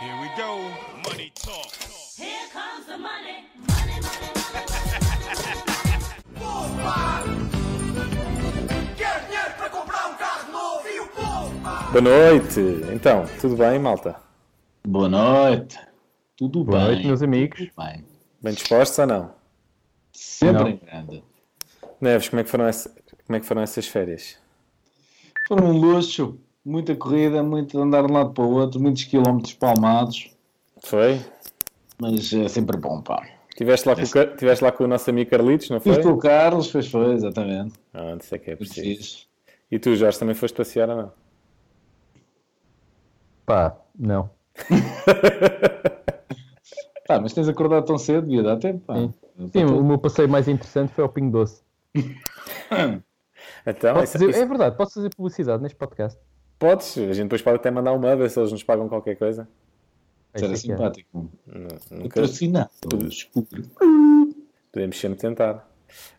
Here we go. Money talk. Here comes the money. Money, money, Quer dinheiro para comprar um carro novo e o povo, pá! Boa noite! Então, tudo bem, malta? Boa noite. Tudo Boa bem? noite, meus amigos. Tudo bem. Bem dispostos ou não? Sempre Não. em grande. Neves, como é que foram, essa- como é que foram essas férias? Foram um luxo. Muita corrida, muito andar de um lado para o outro, muitos quilómetros palmados. Foi? Mas é sempre bom, pá. Estiveste lá, com o Car- tiveste lá com o nosso amigo Carlitos, não foi? Fiz com o Carlos, fez foi, exatamente. Ah, não sei o que é preciso. E tu, Jorge, também foste passear ou não? Pá, não. Pá, mas tens acordado tão cedo, devia dar tempo, pá. Sim. Sim, o meu passeio mais interessante foi ao Pingo Doce. Então, Posso isso- fazer- isso- é verdade, posso fazer publicidade neste podcast. Podes, a gente depois pode até mandar uma, ver se eles nos pagam qualquer coisa. Era simpático. Não- Nunca Patrocinado. podemos sempre tentar.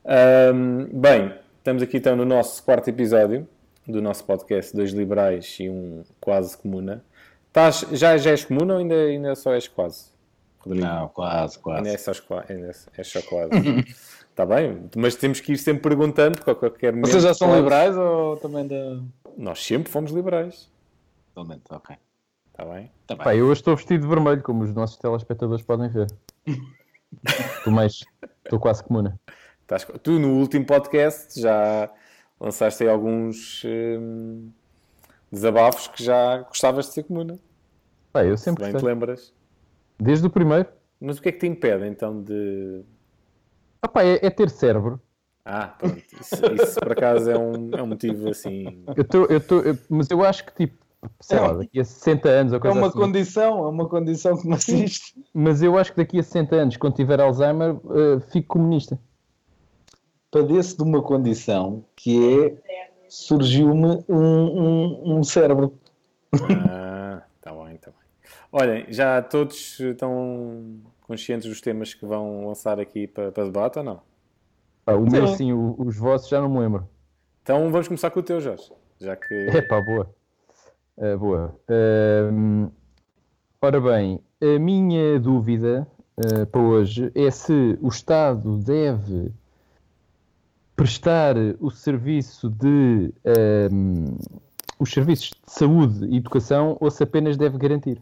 Ahm, bem, estamos aqui então no nosso quarto episódio do nosso podcast Dois Liberais e um Quase Comuna. Estás, já, já és comuna ou ainda, ainda só és quase? Rodrigo? Não, quase, Ainda é quase. só, ainda é- é só quase. Está bem, mas temos que ir sempre perguntando porque a qualquer momento. Vocês já são liberais ou também da. Nós sempre fomos liberais. Totalmente, ok. Está bem? Tá bem. Pá, eu hoje estou vestido de vermelho, como os nossos telespectadores podem ver. Estou mais. Estou quase comuna. Estás Tu no último podcast já lançaste aí alguns hum, desabafos que já gostavas de ser comuna. Pá, eu Se sempre bem te lembras. Desde o primeiro. Mas o que é que te impede então de. Ah, pá, é, é ter cérebro. Ah, pronto. Isso, isso por acaso é um, é um motivo assim. Eu tô, eu tô, eu- mas eu acho que, tipo, sei lá, daqui a 60 anos ou É coisa uma assim. condição, é uma condição que me assiste. Mas eu acho que daqui a 60 anos, quando tiver Alzheimer, eh, fico comunista. Padeço de uma condição que é surgiu-me um, um, um cérebro. Ah, está bem, está bem. Olhem, já todos estão conscientes dos temas que vão lançar aqui para, para debate ou não? Pá, o meu Sim. o- os vossos já não me lembro. Então vamos começar com o teu, Jorge. Já que. É pá, boa. Ah, boa. Ahm, ora bem, a minha dúvida ah, para hoje é se o Estado deve prestar o serviço de ahm, os serviços de saúde e educação ou se apenas deve garantir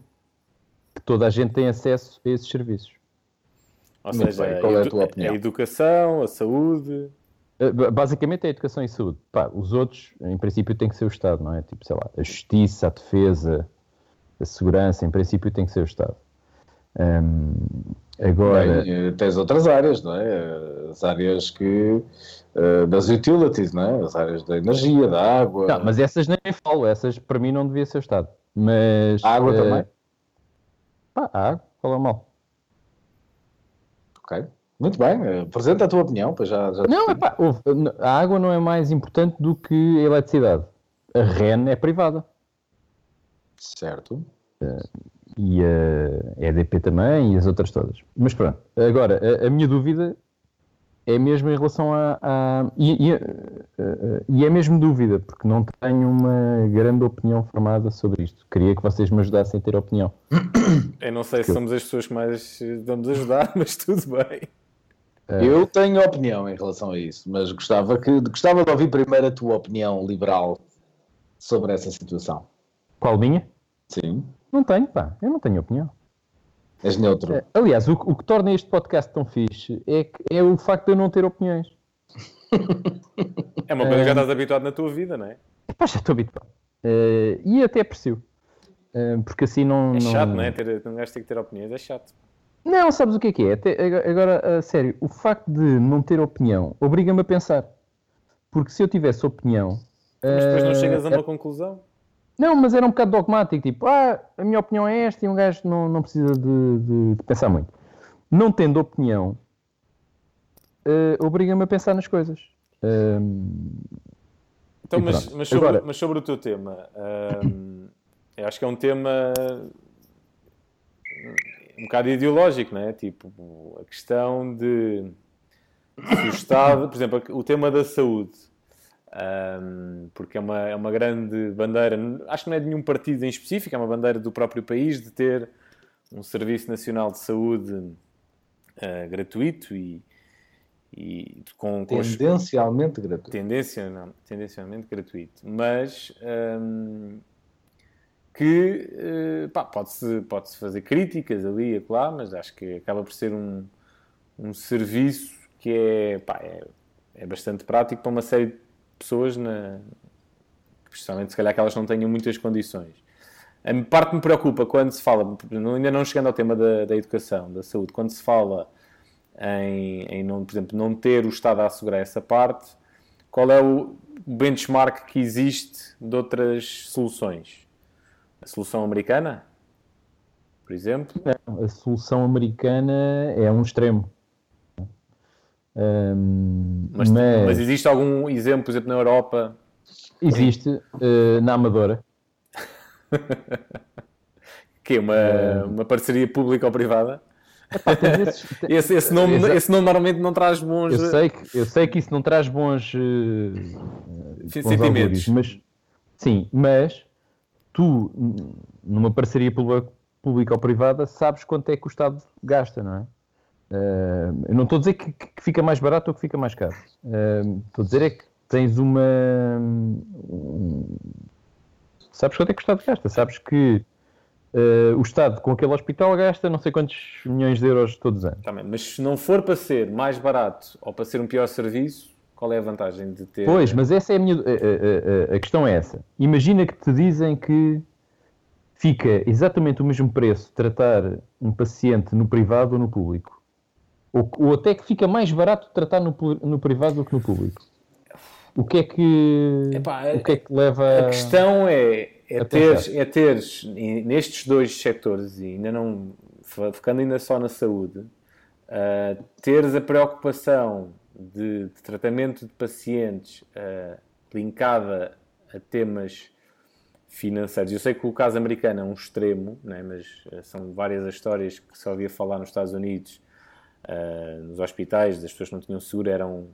que toda a gente tem acesso a esses serviços. Ou Muito seja, bem, qual é a tua opinião? a educação, a saúde. Uh, ba- Basicamente é a educação e saúde. Pá, os outros, em princípio, tem que ser o Estado, não é? Tipo, sei lá, a justiça, a defesa, a segurança, em princípio, tem que ser o Estado. Hum, agora, Bem, eh, tens outras áreas, não é? As áreas que. eh, das utilities, não é? As áreas da energia, da água. não, mas essas nem falo, essas para mim não devia ser o Estado. Mas A água eh, também? Pá, a água, qual é o mal? Ok. Muito bem, eh, apresenta a tua opinião, pois já. já Não, epá, ouve, a água não é mais importante do que a eletricidade. A REN é privada. Certo. e a EDP também e as outras todas. Mas pronto, agora a, a minha dúvida é mesmo em relação a. a- e, e, eh, eh, e é mesmo dúvida, porque não tenho uma grande opinião formada sobre isto. Queria que vocês me ajudassem a ter opinião. Eu não sei se somos as pessoas que mais eh, vamos ajudar, mas tudo bem. Eu tenho opinião em relação a isso, mas gostava, que, gostava de ouvir primeiro a tua opinião liberal sobre essa situação. Qual minha? Sim. Não tenho, pá, eu não tenho opinião. És neutro. Eh, Aliás, o, que- o que torna este podcast tão fixe é, que- é o facto de eu não ter opiniões. É uma coisa que já estás habituado na tua vida, não é? Pá, já estou habituado. Eh, e até aprecio. Eh, porque assim não. É não- chato, não é? Ter, um gajo tem que ter opiniões, é chato. Não, sabes o que é que é? Até agora- a sério, o facto de não ter opinião obriga-me a pensar. Porque se eu tivesse opinião. Mas depois não eh, chegas a é- uma conclusão. Não, mas era um bocado dogmático, tipo, ah, a minha opinião é esta e um gajo não, não precisa de, de- de pensar muito. Não tendo opinião, eh, obriga-me a pensar nas coisas. Ahm, Então, mas, mas, sobre, Agora- mas sobre o teu tema, hum, eu acho que é um tema um bocado ideológico, não é? Tipo, a questão de se o Estado, por exemplo, o tema da saúde, hum, porque é uma, é uma grande bandeira, acho que não é de nenhum partido em específico, é uma bandeira do próprio país de ter um Serviço Nacional de Saúde eh, gratuito e, e com, com os- Tendencialmente gratuito. tendência, não, tendencialmente gratuito, mas hum, que eh, pá, pode-se pode fazer críticas ali e acolá, mas acho que acaba por ser um, um serviço que é, pá, é, é bastante prático para uma série de pessoas, na, especialmente se calhar que elas não tenham muitas condições. A parte me preocupa quando se fala, não- ainda não chegando ao tema da, da educação, da saúde, quando se fala em, em não, por exemplo, não ter o Estado a assegurar essa parte, qual é o benchmark que existe de outras soluções? A solução americana, por exemplo? A solução americana é um extremo. Ahm, Mas, mas, mas existe algum exemplo, por exemplo, na Europa? existe eh, na Amadora. Que é uma, uma parceria pública ou privada? Epá, esses- Esse, esse nome, esse nome normalmente não traz bons. eu, sei que, eu sei que isso não traz bons, eh, bons Sentimentos. mas sim, mas tu, numa parceria pública ou privada, sabes quanto é que o Estado gasta, não é? Eh, eu não estou a dizer que, que fica mais barato ou que fica mais caro. Eh, estou a dizer é que tens uma. um- sabes quanto é que o Estado gasta, sabes que eh, o Estado com aquele hospital gasta não sei quantos milhões de euros todos os anos. Bem, mas se não for para ser mais barato ou para ser um pior serviço, qual é a vantagem de ter? Pois, mas essa é a minha. A- a- a questão é essa. Imagina que te dizem que fica exatamente o mesmo preço tratar um paciente no privado ou no público. Ou, ou até que fica mais barato tratar no, no privado do que no público. O que é que. Epá, o que é que leva. A questão é, é, a teres, é teres, nestes dois setores, e ainda não, ficando ainda só na saúde, ah, teres a preocupação de, de tratamento de pacientes ah, linkada a temas financeiros. Eu sei que o caso americano é um extremo, né, mas ah, são várias as histórias que se ouvia falar nos Estados Unidos, ah, nos hospitais, das pessoas que não tinham seguro eram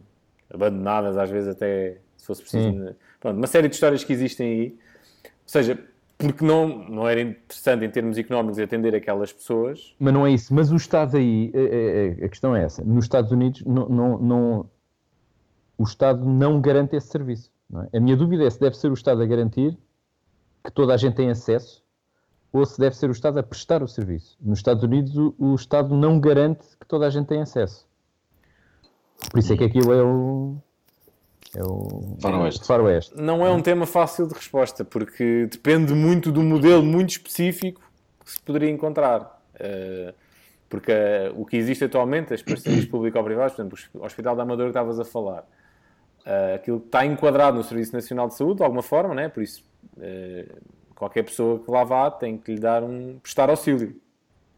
abandonadas, às vezes até se fosse preciso. Sim. Pronto, uma série de histórias que existem aí. Ou seja, porque não, não era interessante em termos económicos atender aquelas pessoas. Mas não é isso. Mas o Estado aí, a, a- a questão é essa. Nos Estados Unidos, não, não, não- o Estado não garante esse serviço. não é? A minha dúvida é se deve ser o Estado a garantir que toda a gente tem acesso ou se deve ser o Estado a prestar o serviço. Nos Estados Unidos, o, o Estado não garante que toda a gente tem acesso. Por isso é que aquilo é o. É o. Faroeste. Faroeste. Não é um tema fácil de resposta, porque depende muito do modelo muito específico que se poderia encontrar. Eh, porque eh, o que existe atualmente, as parcerias público-privadas, por exemplo, o Hospital da Amadora que estavas a falar, eh, aquilo está enquadrado no Serviço Nacional de Saúde, de alguma forma, né? por isso qualquer pessoa que lá vá tem que lhe dar um prestar auxílio.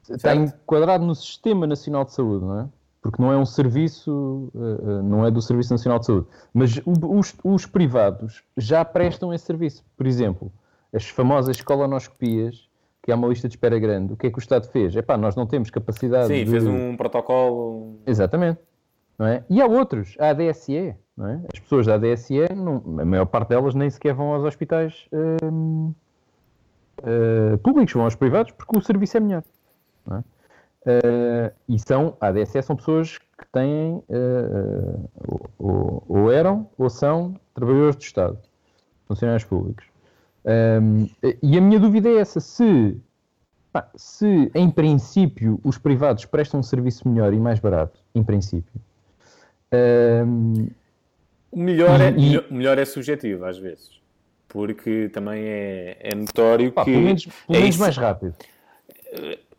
Está Certo. enquadrado no Sistema Nacional de Saúde, não é? Porque não é um serviço, eh, eh, não é do Serviço Nacional de Saúde. Mas os, os privados já prestam esse serviço. Por exemplo, as famosas colonoscopias, que há uma lista de espera grande, o que é que o Estado fez? Epá, nós não temos capacidade Sim, de... fez um protocolo. Exatamente. Não é? E há outros, a ADSE, não é? As pessoas da ADSE, não- a maior parte delas nem sequer vão aos hospitais hum, eh, públicos, vão aos privados, porque o serviço é melhor. é? Eh, e são, a ADSE são pessoas que têm, eh, eh, ou, ou- eram, ou são trabalhadores do Estado, funcionários públicos. Hum, e a minha dúvida é essa, se Pá, se em princípio os privados prestam um serviço melhor e mais barato, em princípio, hum, O melhor é, E- melhor é subjetivo, às vezes. Porque também é, é notório pá, que. pelo menos, pelo é menos isso. mais rápido.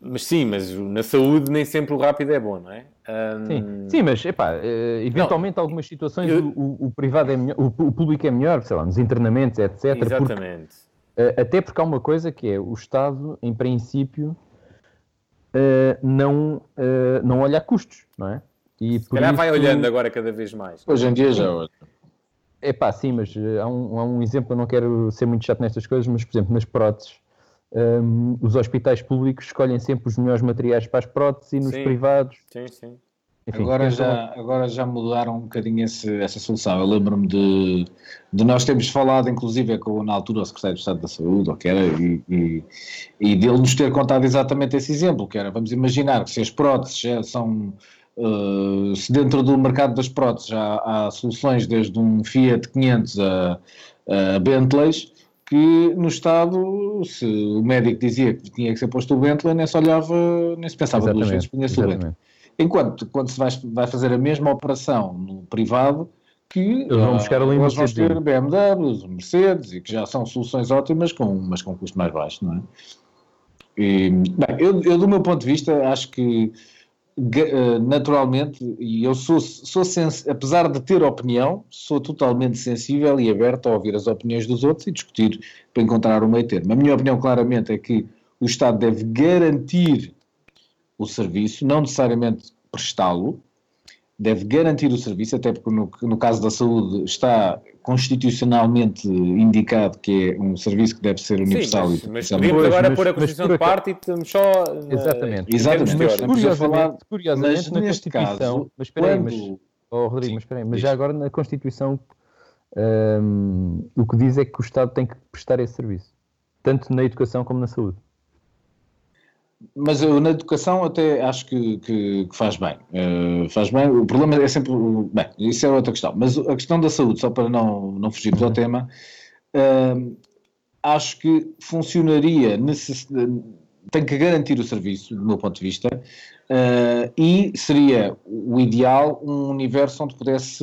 Mas sim, mas na saúde nem sempre o rápido é bom, não é? Ahm, Sim, sim mas epá, eh, eventualmente algumas situações eu- o, o- privado é melhor, o, o público é melhor, sei lá, nos internamentos, etc. porque- Exatamente. eh, até porque há uma coisa que é o Estado, em princípio, eh, não, eh, não olha a custos, não é? E Se calhar vai olhando agora cada vez mais. Hoje em dia já olha. É pá, sim, mas eh, há um, há um exemplo, eu não quero ser muito chato nestas coisas, mas por exemplo, nas próteses, hum, os hospitais públicos escolhem sempre os melhores materiais para as próteses e nos Sim. privados Sim, sim. enfim, Agora já, agora já mudaram um bocadinho esse- essa solução. Eu lembro-me de, de nós termos falado, inclusive, com, na altura, o Secretário de Estado da Saúde, ou que era, e, e, e dele nos ter contado exatamente esse exemplo, que era, vamos imaginar que se as próteses são, eh, se dentro do mercado das próteses há, há soluções desde um Fiat 500 a, a Bentleys, que no Estado, se o médico dizia que tinha que ser posto o Bentley, nem se olhava, nem se pensava duas vezes, Exatamente, punha-se o Bentley. exatamente. Enquanto quando se vai, vai fazer a mesma operação no privado, que vão ah, buscar ali eles vão ter Mercedes. BMWs, Mercedes, e que já são soluções ótimas, com, mas com custo mais baixo, não é? E, bem, eu, eu, do meu ponto de vista, acho que naturalmente, e eu sou, sou apesar de ter opinião, sou totalmente sensível e aberto a ouvir as opiniões dos outros e discutir para encontrar um meio termo. A minha opinião, claramente, é que o Estado deve garantir o serviço, não necessariamente prestá-lo, deve garantir o serviço, até porque no, no caso da saúde está constitucionalmente indicado que é um serviço que deve ser universal Sim, e mas, mas podemos agora mas- pôr a Constituição de parte e estamos só... na- Exatamente. Exatamente. Mas Curiosamente, curiosamente mas na neste Constituição, caso, mas espera aí, mas, oh, Rodrigo, Sim, mas espera aí, mas já agora na Constituição hum, o que diz é que o Estado tem que prestar esse serviço, tanto na educação como na saúde. Mas eu na educação até acho que, que- que faz bem. Eh, faz bem. O problema é sempre. Bem, isso é outra questão. Mas a questão da saúde, só para não, não fugirmos ao tema, eh, acho que funcionaria. necess- Tem que garantir o serviço, do meu ponto de vista, eh, e seria o ideal um universo onde pudesse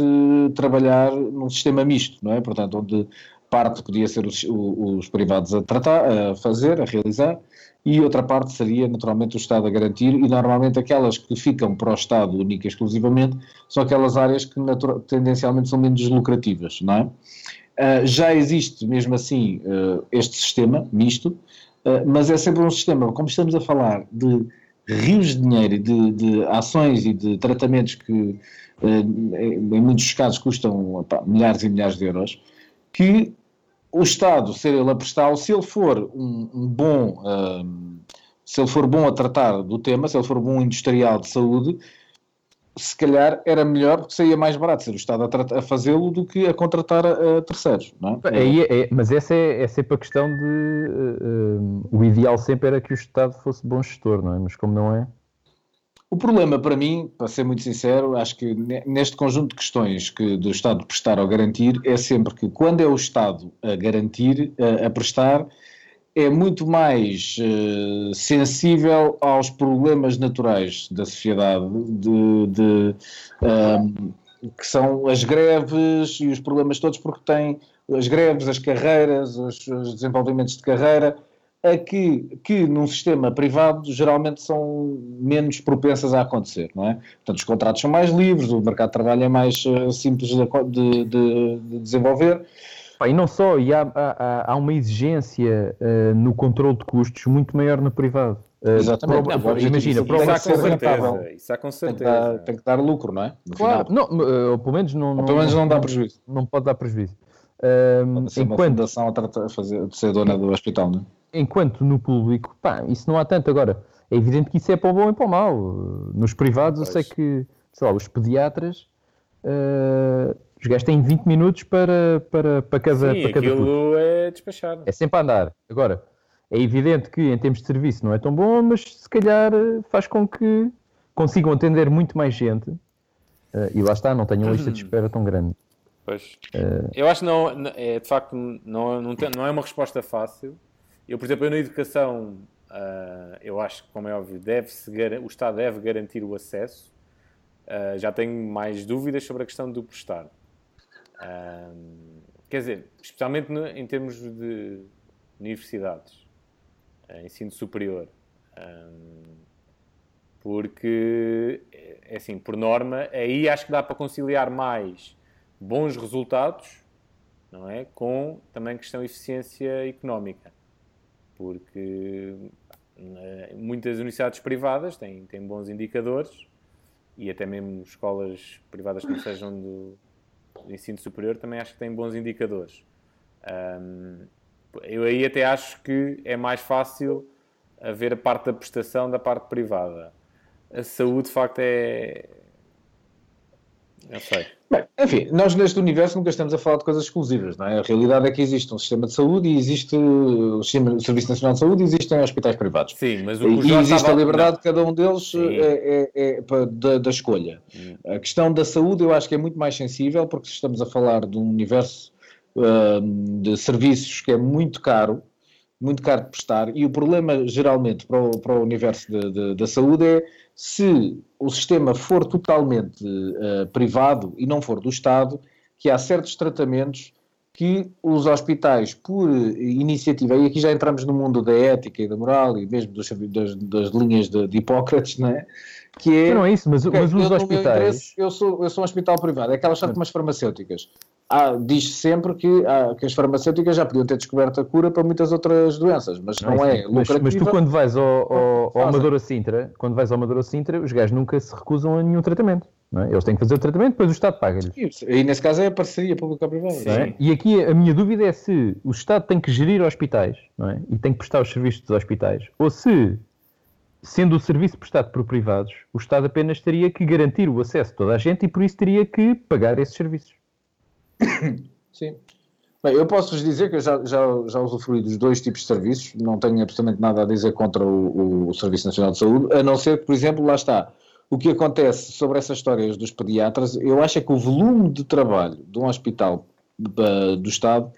trabalhar num sistema misto, não é? Portanto, onde parte podia ser os, os privados a tratar, a fazer, a realizar, e outra parte seria naturalmente o Estado a garantir, e normalmente aquelas que ficam para o Estado única e exclusivamente são aquelas áreas que tendencialmente são menos lucrativas, não é? Ah, já existe mesmo assim ah, este sistema misto, ah, mas é sempre um sistema, como estamos a falar de rios de dinheiro e de, de ações e de tratamentos que em muitos casos custam opá, milhares e milhares de euros, que o Estado, ser ele a prestá-lo, se ele for um, um bom, hum, se ele for bom a tratar do tema, se ele for bom industrial de saúde, se calhar era melhor porque saía mais barato ser o Estado a, a fazê-lo do que a contratar a, terceiros, não é? É- é- mas essa é, é sempre a questão de. eh, eh, o ideal sempre era que o Estado fosse bom gestor, não é? Mas como não é. O problema para mim, para ser muito sincero, acho que ne- neste conjunto de questões que do Estado prestar ou garantir, é sempre que quando é o Estado a garantir, a, a prestar, é muito mais eh, sensível aos problemas naturais da sociedade, de, de, ahm, que são as greves e os problemas todos, porque tem as greves, as carreiras, os, os desenvolvimentos de carreira, a que, que num sistema privado geralmente são menos propensas a acontecer, não é? Portanto, os contratos são mais livres, o mercado de trabalho é mais eh, simples de, de- de- de desenvolver. E não só, e há, há- há- há uma exigência eh, no controle de custos muito maior no privado. Eh, Exatamente. prova- Não, imagina, é prova- Isso há ser com certeza. Isso há com Tem que, dar, certeza. tem que dar lucro, não é? No Claro, final. não, ou pelo menos não, Ou pelo menos não dá prejuízo. não pode dar prejuízo. Ahm, Pode ser uma enquanto, fundação a, tratar, a fazer, a ser dona do hospital, não é? Enquanto no público, pá, isso não há tanto. Agora, é evidente que isso é para o bom e para o mau. Nos privados, eu sei Pois. que, sei lá, os pediatras, eh, os gajos têm 20 minutos para, para, para cada, Sim, para cada aquilo é despachado. É sempre a andar. Agora, é evidente que em termos de serviço não é tão bom, mas se calhar eh, faz com que consigam atender muito mais gente. eh, e lá está, não tenham uma lista de espera tão grande. Pois. Eu acho que não, não- é, de facto não, não, tem- não é uma resposta fácil. Eu, por exemplo, eu na educação, ah, eu acho que, como é óbvio, deve o Estado deve garantir o acesso. Ah, já tenho mais dúvidas sobre a questão do prestar. Ah, quer dizer, especialmente no- em termos de universidades, ah, ensino superior. Porque, é é assim, por norma, aí acho que dá para conciliar mais bons resultados, não é? Com também questão de eficiência económica. Porque eh, muitas universidades privadas têm, têm bons indicadores e até mesmo escolas privadas que não sejam do, do ensino superior também acho que têm bons indicadores. Ahm, eu aí até acho que é mais fácil haver a parte da prestação da parte privada. A saúde, de facto, é, Eu sei. Bem, enfim, nós neste universo nunca estamos a falar de coisas exclusivas, não é? A realidade é que existe um sistema de saúde e existe o, sistema, o Serviço Nacional de Saúde e existem hospitais privados. Sim, mas o E, o e existe estava- a liberdade de cada um deles. Hum. é, é- é da, da escolha. A questão da saúde eu acho que é muito mais sensível porque estamos a falar de um universo hum, de serviços que é muito caro, muito caro de prestar, e o problema geralmente para o, para o universo de- de- da saúde é se o sistema for totalmente eh, privado e não for do Estado, que há certos tratamentos que os hospitais, por iniciativa, e aqui já entramos no mundo da ética e da moral e mesmo dos- das, das linhas de, de Hipócrates, não é? Que é, Não é isso, mas, ok, mas eu, os meu hospitais. eu, sou, eu sou um hospital privado, é aquelas são como as farmacêuticas. Ah, Diz-se sempre que, ah, que as farmacêuticas já podiam ter descoberto a cura para muitas outras doenças, mas não, Não é, mas, lucrativa. mas tu quando vais ao, ao, ao. Amadora Sintra, quando vais ao Amadora Sintra, os gajos nunca se recusam a nenhum tratamento. Não é? Eles têm que fazer o tratamento, depois o Estado paga-lhes. E nesse caso é a parceria pública-privada. não é? E aqui a minha dúvida é se o Estado tem que gerir hospitais não é? e tem que prestar os serviços dos hospitais, ou se, sendo o serviço prestado por privados, o Estado apenas teria que garantir o acesso de toda a gente e por isso teria que pagar esses serviços. Sim. Bem, eu posso-vos dizer que eu já, já, já usufruí dos dois tipos de serviços, não tenho absolutamente nada a dizer contra o, o Serviço Nacional de Saúde, a não ser que, por exemplo, lá está, o que acontece sobre essas histórias dos pediatras, eu acho é que o volume de trabalho de um hospital do Estado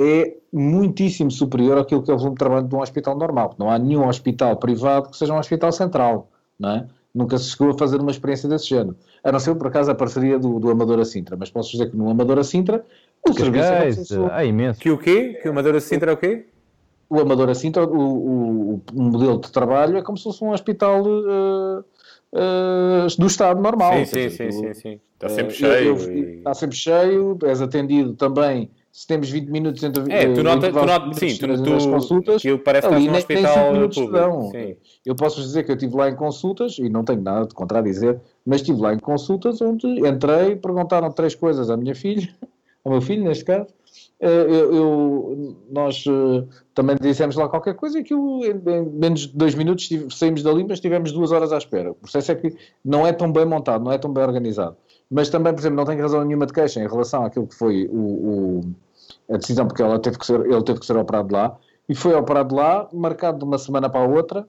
é muitíssimo superior àquilo que é o volume de trabalho de um hospital normal, não há nenhum hospital privado que seja um hospital central, não é? Nunca se chegou a fazer uma experiência desse género. A não ser, por acaso, a parceria do, do Amadora Sintra. Mas posso dizer que no Amadora Sintra, o serviço é há imenso. Que o quê? Que o Madeira Sintra é o quê? o Amadora Sintra, o, o, o modelo de trabalho é como se fosse um hospital eh, eh, do Estado normal. Sim, sim, dizer, sim, tu- sim, sim. Está eh, sempre eu- cheio. eu- e- Está sempre cheio, és atendido também. Se temos 20 minutos entre É, tu nota, tu nota, minutos sim, tu, nas- tu, nas consultas, aquilo parece que ali estás num hospital minutos público. Sim. Eu posso vos dizer que eu estive lá em consultas, e não tenho nada de contradizer, mas estive lá em consultas onde entrei, perguntaram três coisas à minha filha, ao meu filho, neste caso. Eh, Eu, eu- nós eh, também dissemos lá qualquer coisa e aquilo, em, em menos de dois minutos, tive- saímos dali, mas tivemos duas horas à espera. O processo é que não é tão bem montado, não é tão bem organizado. Mas também, por exemplo, não tenho razão nenhuma de queixa em relação àquilo que foi o, o- a decisão, porque ela teve que ser, ele teve que ser operado lá, e foi operado lá, marcado de uma semana para a outra,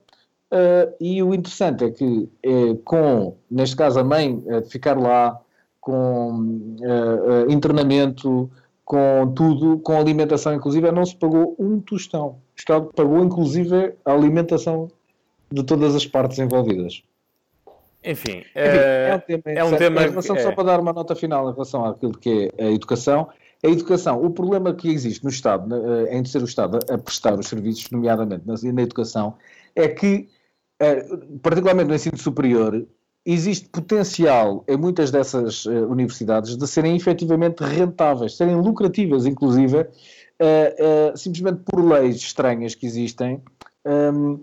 eh, e o interessante é que, eh, com, neste caso, a mãe de ficar lá, com eh, internamento, com tudo, com alimentação, inclusive, não se pagou um tostão. O Estado pagou, inclusive, a alimentação de todas as partes envolvidas. Enfim, Enfim, eh, é um tema, é um tema Em relação, que- Só é. para dar uma nota final em relação àquilo que é a educação, a educação, o problema que existe no Estado, eh, em ser o Estado a prestar os serviços, nomeadamente na, na educação, é que, eh, particularmente no ensino superior, existe potencial em muitas dessas eh, universidades de serem efetivamente rentáveis, serem lucrativas, inclusive, eh, eh, simplesmente por leis estranhas que existem. ehm,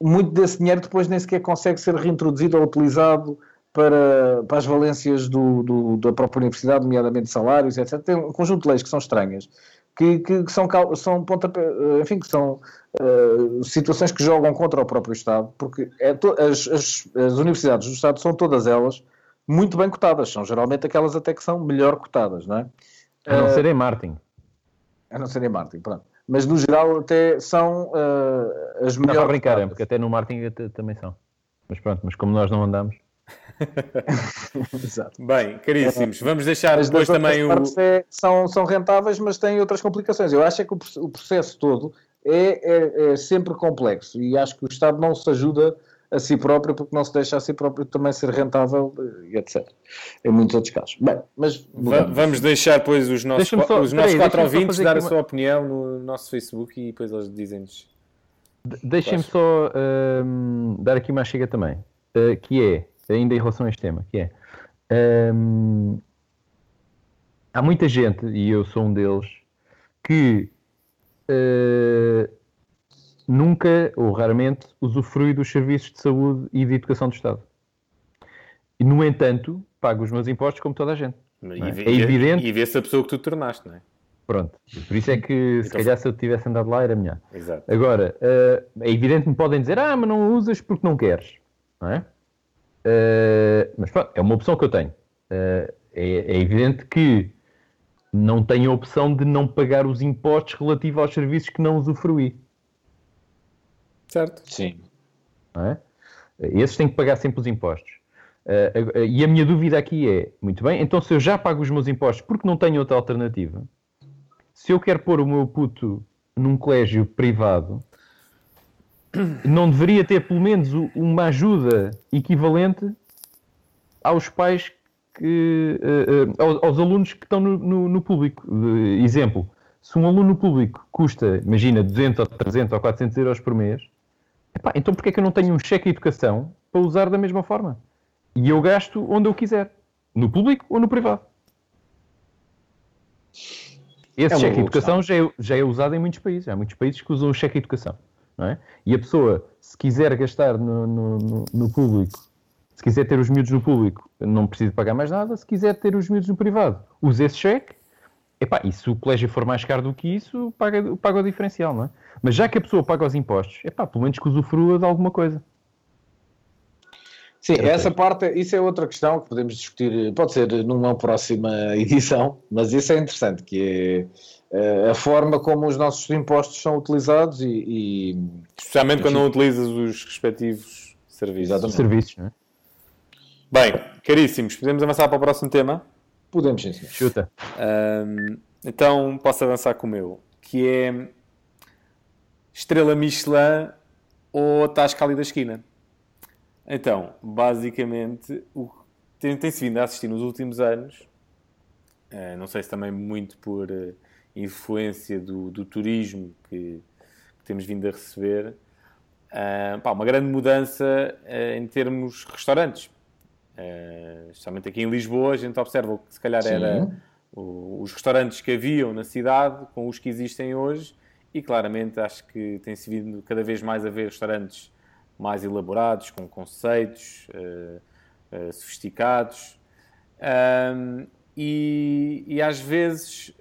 muito desse dinheiro depois nem sequer consegue ser reintroduzido ou utilizado para, para as valências do, do- da própria universidade, nomeadamente salários, etc. Tem um conjunto de leis que são estranhas, que, que- que são, são pontapé, eh, enfim, que são eh, situações que jogam contra o próprio Estado, porque é to- as, as- as universidades do Estado são todas elas muito bem cotadas, são geralmente aquelas até que são melhor cotadas, não é? A não Eh, ser em Martin. a não ser em Martin, pronto. Mas no geral até são eh, as Não, melhores para brincar, é, porque até no Martin até- também são. Mas pronto, mas como nós não andamos. Exato. Bem, caríssimos, vamos deixar Mas depois também o. é- são, são rentáveis, mas têm outras complicações. Eu acho é que o, o processo todo é, é- é sempre complexo e acho que o Estado não se ajuda a si próprio porque não se deixa a si próprio também ser rentável eh, e etc. Em muitos outros casos. Bem, mas mudamos. Vamos deixar depois os nossos, só- os nossos aí, quatro ouvintes dar a aqui sua uma- opinião no nosso Facebook e depois eles dizem-nos. De- Deixem-me só ahm, dar aqui uma chega também, ah, que é, ainda em relação a este tema, que é ahm, há muita gente, e eu sou um deles, que ah, nunca ou raramente usufrui dos serviços de saúde e de educação do Estado. E, no entanto, pago os meus impostos como toda a gente. E, é? vê- É evidente. E vê-se a pessoa que tu tornaste, não é? Pronto. Por isso é que, se Então- calhar, se eu tivesse andado lá, era melhor. Exato. Agora, eh, é evidente que me podem dizer, ah, mas não usas porque não queres, não é? Eh, mas pronto, é uma opção que eu tenho. Eh, É, é evidente que não tem a opção de não pagar os impostos relativos aos serviços que não usufruí. Certo? Sim. não é? Esses têm que pagar sempre os impostos. Eh, eh, e a minha dúvida aqui é, muito bem, então se eu já pago os meus impostos porque não tenho outra alternativa, se eu quero pôr o meu puto num colégio privado, não deveria ter pelo menos uma ajuda equivalente aos pais que eh, aos, aos alunos que estão no, no- no público. De- exemplo, se um aluno público custa, imagina, 200 ou 300 ou 400 euros por mês, epá, então porquê é que eu não tenho um cheque de educação para usar da mesma forma? E eu gasto onde eu quiser, no público ou no privado. Esse É cheque de educação já é, já é usado em muitos países. Há muitos países que usam o cheque de educação. Não é? E a pessoa, se quiser gastar no, no- no- no público, se quiser ter os miúdos no público, não precisa pagar mais nada. Se quiser ter os miúdos no privado, use esse cheque. Epá, e se o colégio for mais caro do que isso, paga, paga o diferencial, não é? Mas já que a pessoa paga os impostos, epá, pelo menos que usufrua de alguma coisa. Sim, essa parte, isso é outra questão que podemos discutir, pode ser numa próxima edição, mas isso é interessante, que é eh, a forma como os nossos impostos são utilizados e, e- Especialmente quando não utilizas os respectivos serviços. Exatamente. Serviços, não é? Bem, caríssimos, podemos avançar para o próximo tema? Podemos sim, senhor. Chuta. Ahm, então posso avançar com o meu, que é Estrela Michelin ou Tasca ali da esquina. Então, basicamente, o que tem- tem-se vindo a assistir nos últimos anos, eh, não sei se também muito por eh, influência do, do turismo que, que temos vindo a receber, ah, pá, uma grande mudança eh, em termos restaurantes. Eh, especialmente aqui em Lisboa, a gente observa que se calhar Sim. era o- os restaurantes que haviam na cidade com os que existem hoje e claramente acho que tem-se vindo cada vez mais a ver restaurantes mais elaborados, com conceitos eh, eh, sofisticados Ahm, e, e às vezes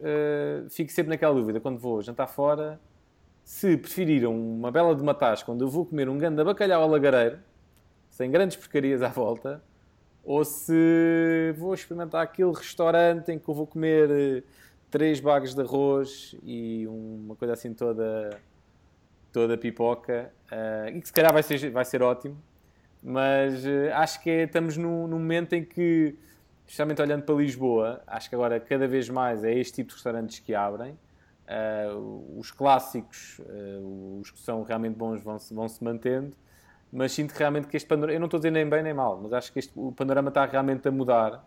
fico sempre naquela dúvida quando vou jantar fora se preferiram uma bela de uma tasca onde eu vou comer um grande bacalhau ao lagareiro sem grandes porcarias à volta ou se vou experimentar aquele restaurante em que eu vou comer eh, três bagas de arroz e uma coisa assim toda toda pipoca eh, e que se calhar vai ser, vai ser ótimo. Mas eh, acho que é- estamos num, num momento em que especialmente olhando para Lisboa acho que agora cada vez mais é este tipo de restaurantes que abrem. Eh, os clássicos os que são realmente bons vão -se, vão -se mantendo mas sinto realmente que este panorama, eu não estou a dizer nem bem nem mal, mas acho que este, o panorama está realmente a mudar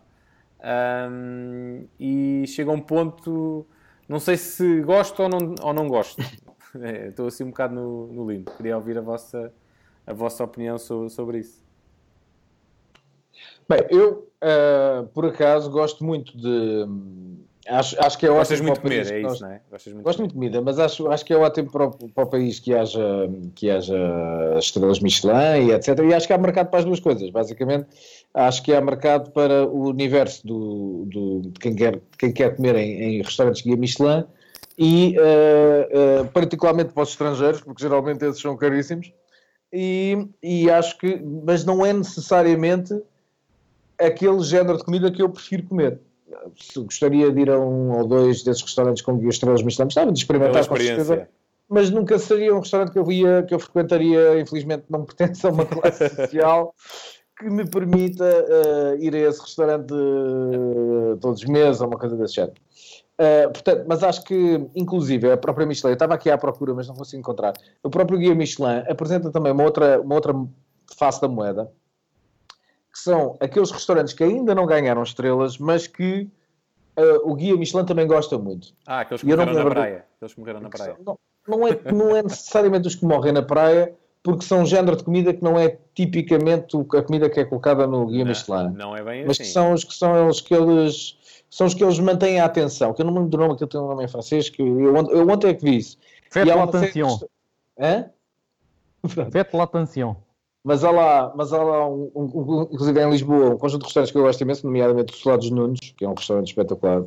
Ahm, e chega a um ponto, não sei se gosto ou não, ou não gosto, É, estou assim um bocado no, no limbo, queria ouvir a vossa, a vossa opinião sobre, sobre isso. Bem, eu ah, por acaso gosto muito de. Acho, acho que é Gostas ótimo muito de para o comer, país é isso, não é? Gostas muito Gosto muito de comida, mas acho, acho que é ótimo para o, para o país que haja, que haja estrelas Michelin e etc. E acho que há mercado para as duas coisas. Basicamente, acho que há mercado para o universo do, do, de quem quer, quem quer comer em, em restaurantes guia Michelin e eh, eh, particularmente para os estrangeiros, porque geralmente esses são caríssimos. E, e acho que, mas não é necessariamente aquele género de comida que eu prefiro comer. Gostaria de ir a um ou dois desses restaurantes com guia estrelas Michelin, gostava de experimentar com certeza mas nunca seria um restaurante que eu via, que eu frequentaria, infelizmente não pertence a uma classe social que me permita eh, ir a esse restaurante eh, todos os meses ou uma coisa desse género. Eh, portanto, mas acho que, inclusive, a própria Michelin, eu estava aqui à procura, mas não consigo encontrar. O próprio guia Michelin apresenta também uma outra, uma outra face da moeda, que são aqueles restaurantes que ainda não ganharam estrelas, mas que eh, o guia Michelin também gosta muito. Ah, aqueles que eu não morreram na praia. Aqueles que morreram na praia. Não, não é, não é necessariamente os que morrem na praia, porque são um género de comida que não é tipicamente a comida que é colocada no guia Michelin. Não é bem Mas assim. que são os que são os que eles são os que eles mantêm a atenção. Que eu não me lembro do nome, aquilo tem um nome em francês, que eu, ont- eu ontem é que vi isso. Faites l'attention. série Hã? Faites l'attention. Mas há lá, mas há lá um, um- um- inclusive em Lisboa, um conjunto de restaurantes que eu gosto imenso, nomeadamente o Solados Nunes, que é um restaurante espetacular.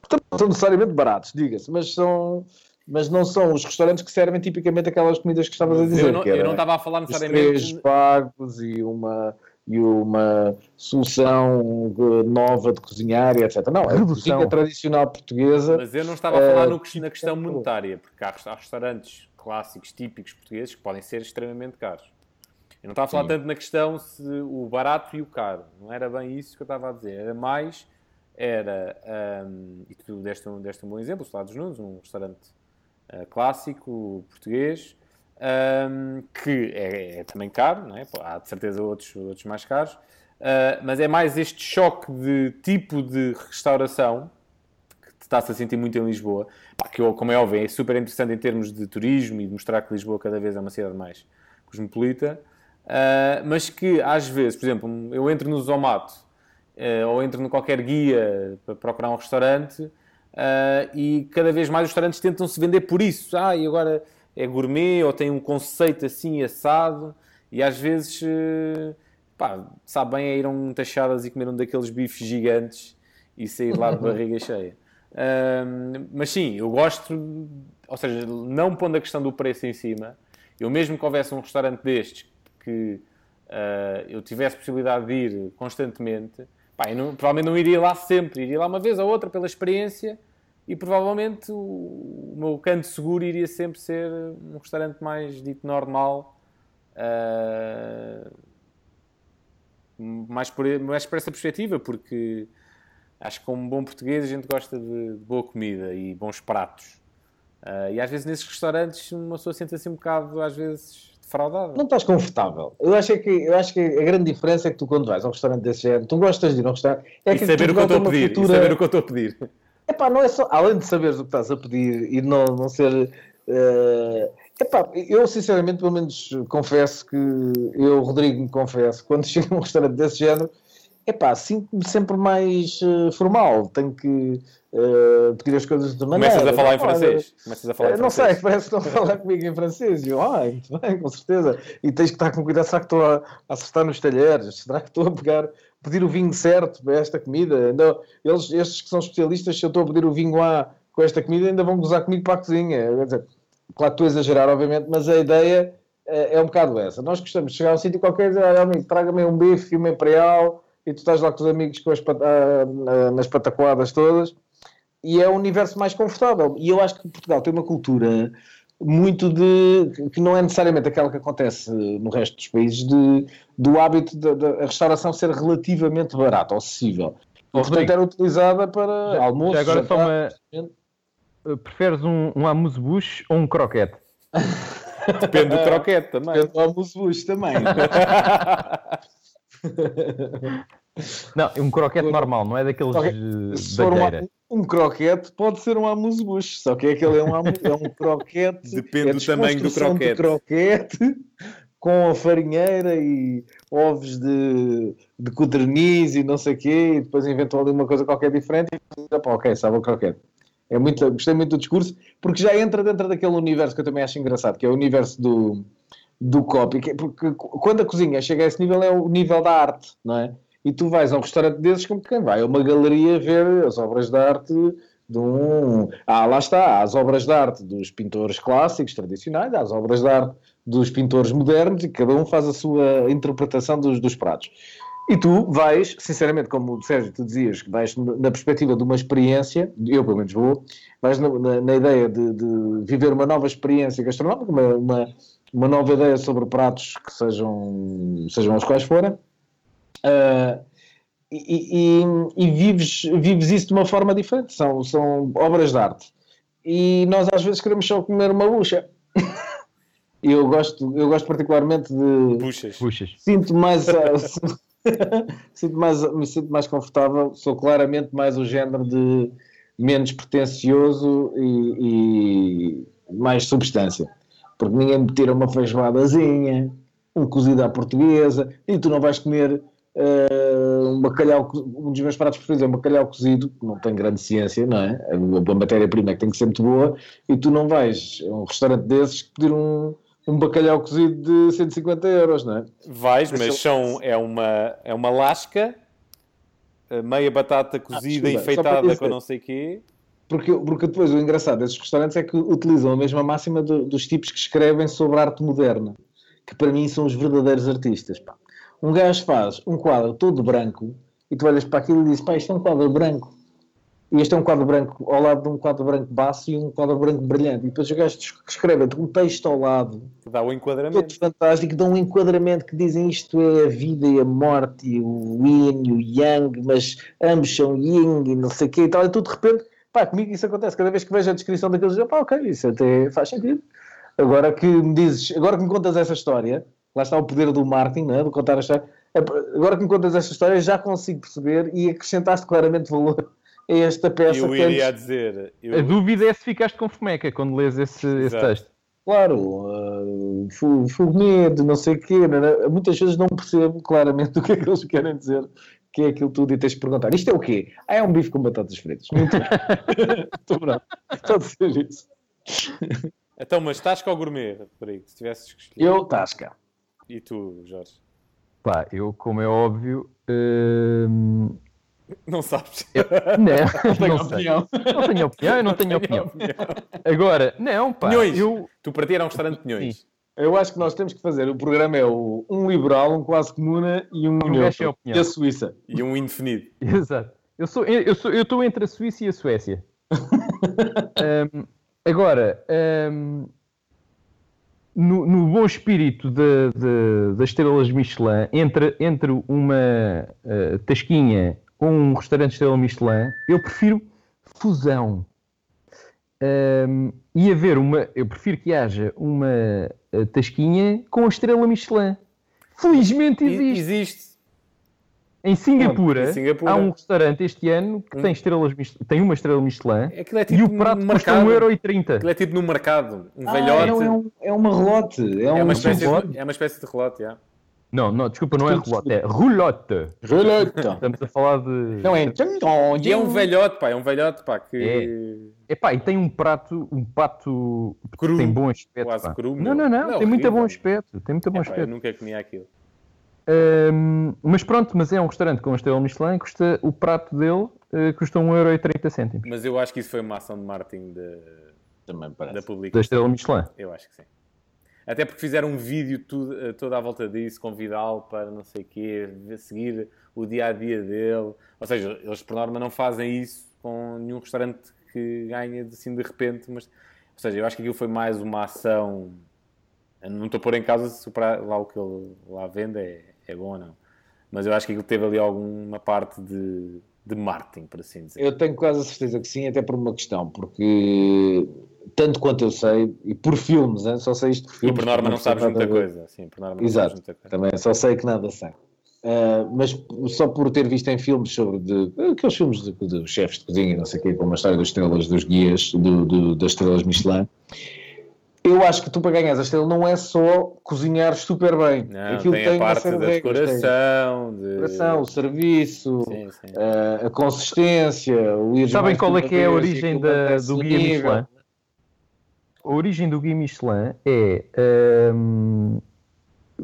Portanto, não são necessariamente baratos, diga-se, mas são. Mas não são os restaurantes que servem tipicamente aquelas comidas que estavas a dizer. eu não, que eu não estava a falar os três necessariamente. pagos e uma e uma solução de- nova de cozinhar e etc. Não, é a cozinha tradicional portuguesa. Mas eu não estava a falar Eh, no na questão monetária, porque há há restaurantes clássicos, típicos portugueses, que podem ser extremamente caros. Eu não estava a falar Sim. tanto na questão se o barato e o caro. Não era bem isso que eu estava a dizer. Era mais, era, ahm, e tu deste um, deste um bom exemplo, os Estados Nunes, um restaurante ah, clássico português, ahm, que é, é também caro, não é? Há de certeza outros, outros mais caros, ah, mas é mais este choque de tipo de restauração que está-se a sentir muito em Lisboa, pá, que como é óbvio, é super interessante em termos de turismo e de mostrar que Lisboa cada vez é uma cidade mais cosmopolita, ah, mas que às vezes, por exemplo, eu entro no Zomato ah, ou entro em qualquer guia para procurar um restaurante ah, e cada vez mais os restaurantes tentam se vender por isso. Ah, e agora é gourmet ou tem um conceito assim assado e às vezes eh, pá, sabe bem é ir a um tachadas e comer um daqueles bifes gigantes e sair lá de barriga cheia. Mas sim, eu gosto, ou seja, não pondo a questão do preço em cima, eu mesmo que houvesse um restaurante destes que ah, eu tivesse possibilidade de ir constantemente, pá, não- provavelmente não iria lá sempre, iria lá uma vez ou outra pela experiência e provavelmente o, o meu canto seguro iria sempre ser um restaurante mais dito normal. ah, mais por, mais por essa perspectiva, porque acho que como bom português a gente gosta de, de boa comida e bons pratos. Ah, e às vezes nesses restaurantes uma pessoa sente-se um bocado, às vezes, defraudada. Não estás confortável. Eu acho, que, eu acho que a grande diferença é que tu, quando vais a um restaurante desse género, tu gostas de ir a um restaurante. É e que saber o que eu pedir. Cultura- saber o que eu estou a pedir. Epá, não é só, além de saberes o que estás a pedir e não, não ser. eh, epá, eu sinceramente, pelo menos, confesso que eu, Rodrigo, me confesso, quando chego a um restaurante desse género, epá, sinto-me sempre mais eh, formal. Tenho que eh, pedir as coisas de maneira. Começas a falar em francês. Começas a falar em eh, Não sei, francês. parece que estão a falar comigo em francês. E eu, ai, muito bem, com certeza. E tens que estar com cuidado. Será que estou a, a acertar nos talheres? Será que estou a pegar, pedir o vinho certo para esta comida? Eles, estes que são especialistas, se eu estou a pedir o vinho A com esta comida, ainda vão gozar comigo para a cozinha. Dizer, claro que estou a exagerar, obviamente, mas a ideia é um bocado essa. Nós gostamos de chegar a um sítio qualquer e dizer, olha, amigo, traga-me um bife e uma imperial, e tu estás lá com os amigos com as, pat- ah, nas patacoadas todas e é um universo mais confortável. E eu acho que Portugal tem uma cultura muito de. que não é necessariamente aquela que acontece no resto dos países, de, do hábito da restauração ser relativamente barata, ou acessível. E, portanto, era utilizada para almoço. Já agora só jantar. uma. Uh, Preferes um, um amuse-bouche ou um croquete? Depende do croquete também. Depende do bucho também. Não, um croquete normal, não é daqueles Croquete. Se da for um, um croquete, pode ser um amuse bucho, só que é aquele é um, é um croquete. Depende é do tamanho do desconstrução de croquete com a farinheira e ovos de, de coderniz e não sei o quê, e depois inventam ali uma coisa qualquer diferente e opa, ok, sabe o croquete. É muito, gostei muito do discurso, porque já entra dentro daquele universo que eu também acho engraçado, que é o universo do, do copy, que- porque quando a cozinha chega a esse nível é o nível da arte, não é? E tu vais a um restaurante desses como quem vai a uma galeria ver as obras de arte de um... Ah, lá está, as obras de arte dos pintores clássicos, tradicionais, as obras de arte dos pintores modernos e cada um faz a sua interpretação dos, dos pratos. E tu vais, sinceramente, como Sérgio, tu dizias, que vais na perspectiva de uma experiência, eu pelo menos vou, vais na, na- na ideia de, de viver uma nova experiência gastronómica, uma, uma, uma nova ideia sobre pratos que sejam, sejam os quais forem, ah, e, e- e vives, vives isso de uma forma diferente, são, são obras de arte. E nós às vezes queremos só comer uma bucha. E eu gosto, eu gosto particularmente de, Puxas. Puxas. sinto mais ah, sinto mais me sinto mais confortável sou claramente mais o género de menos pretencioso e, e mais substância porque ninguém me tira uma feijoadazinha um cozido à portuguesa e tu não vais comer ah, um bacalhau um dos meus pratos preferidos é um bacalhau cozido que não tem grande ciência não é a matéria-prima é que tem que ser muito boa e tu não vais a um restaurante desses pedir um um bacalhau cozido de 150 euros, não é? Vais, Mas são, é, uma, é uma lasca, eh, meia batata cozida, desculpa, só para enfeitada com não sei o quê. Porque, porque depois o engraçado desses restaurantes é que utilizam a mesma máxima do- dos tipos que escrevem sobre arte moderna, que para mim são os verdadeiros artistas. pá. Um gajo faz um quadro todo branco e tu olhas para aquilo e dizes, pá, isto é um quadro branco. E este é um quadro branco ao lado de um quadro branco baço e um quadro branco brilhante. E depois os gajos escrevem um texto ao lado Dá o todo enquadramento. fantástico, dão um enquadramento que dizem isto é a vida e a morte, e o yin e o yang, mas ambos são yin e não sei o quê e tal, e tudo de repente, pá, comigo isso acontece, cada vez que vejo a descrição daqueles, eu, pá, ok, isso até faz sentido. Agora que me dizes, agora que me contas essa história, lá está o poder do Martin, não é? de contar a história, agora que me contas essa história já consigo perceber e acrescentaste claramente valor a esta peça Eu que iria antes- dizer. eu- A dúvida é se ficaste com fomeca quando lês esse, esse texto. Claro, uh, fu- foguete, não sei o quê, né, né? muitas vezes não percebo claramente o que é que eles querem dizer, que é aquilo tudo e tens de perguntar, isto é o quê? Ah, é um bife com batatas fritas. Muito bem. Estou bravo. Pode ser isso. Então, mas tasca ou gourmet, Rodrigo? Se tivesses que escolher. Eu, tasca. E tu, Jorge? Pá, eu, como é óbvio, hum, Não sabes? não, não sei. opinião. Não tenho opinião, eu não tenho opinião. Agora, não, pá, Pinhões. eu, Tu para ti era um restaurante de Pinhões. Eu acho que nós temos que fazer, o programa é o, um liberal, um quase comuna e um, sem neutro. opinião. E a Suíça. E um indefinido. Exato. Eu sou, eu sou, eu estou entre a Suíça e a Suécia. Hum, agora, hum, no, no bom espírito de- de- das estrelas Michelin, entre, entre uma eh, tasquinha ou um restaurante estrela Michelin, eu prefiro fusão. Hum, e haver uma, eu prefiro que haja uma eh, tasquinha com a estrela Michelin. Felizmente E- existe. Existe. Em Singapura, Em Singapura. há um restaurante este ano que tem, estrelas, tem uma estrela Michelin é e tipo o prato no custa mercado. 1,30€. Aquilo é tipo no mercado. Um Ah, velhote. não, é, um, é uma relote. É, É um uma espécie relote? de, é uma espécie de relote, já. Não, não, desculpa, não é relote, é roulotte. relote. Estamos a falar de. Não é. E é um velhote, pá. É um velhote, pá, que... Epá, e tem um prato, um pato Cru. tem bom aspecto. Quase pá. cru, meu. não, não, não, Não, tem muito bom aspecto. Tem muito bom Epá, eu aspecto. nunca comia aquilo. Hum, mas pronto, mas é um restaurante com a estrela Michelin, custa, o prato dele eh, custa 1,30€. Mas eu acho que isso foi uma ação de marketing de- Também da parece. Da publicação. estrela Michelin. Eu acho que sim. Até porque fizeram um vídeo tudo, eh, todo à volta disso, convidá-lo para não sei o quê, seguir o dia-a-dia dele. Ou seja, eles por norma não fazem isso com nenhum restaurante que ganha assim de repente, mas... Ou seja, eu acho que aquilo foi mais uma ação... Eu Não estou a pôr em causa se lá o que ele lá vende é, é bom ou não. Mas eu acho que aquilo teve ali alguma parte de, de marketing, por assim dizer. Eu tenho quase a certeza que sim, até por uma questão, porque tanto quanto eu sei, e por filmes, hein, só sei isto por E filmes. por norma não sabes muita coisa. Sim, por norma não sabes Exato, muita coisa. também só sei que nada sei. Ah, mas só por ter visto em filmes sobre de, aqueles filmes de, de chefes de cozinha, não sei o quê, como a história das estrelas, dos guias, do, do- das estrelas Michelin, eu acho que tu para ganhar a estrela não é só cozinhar super bem. Não, Aquilo tem, tem, a parte da decoração, de... a decoração, o serviço, Sim, sim. ah, a consistência, o ir Sabem qual é que é a origem da- do guia. Michelin? A origem do guia Michelin é, hum,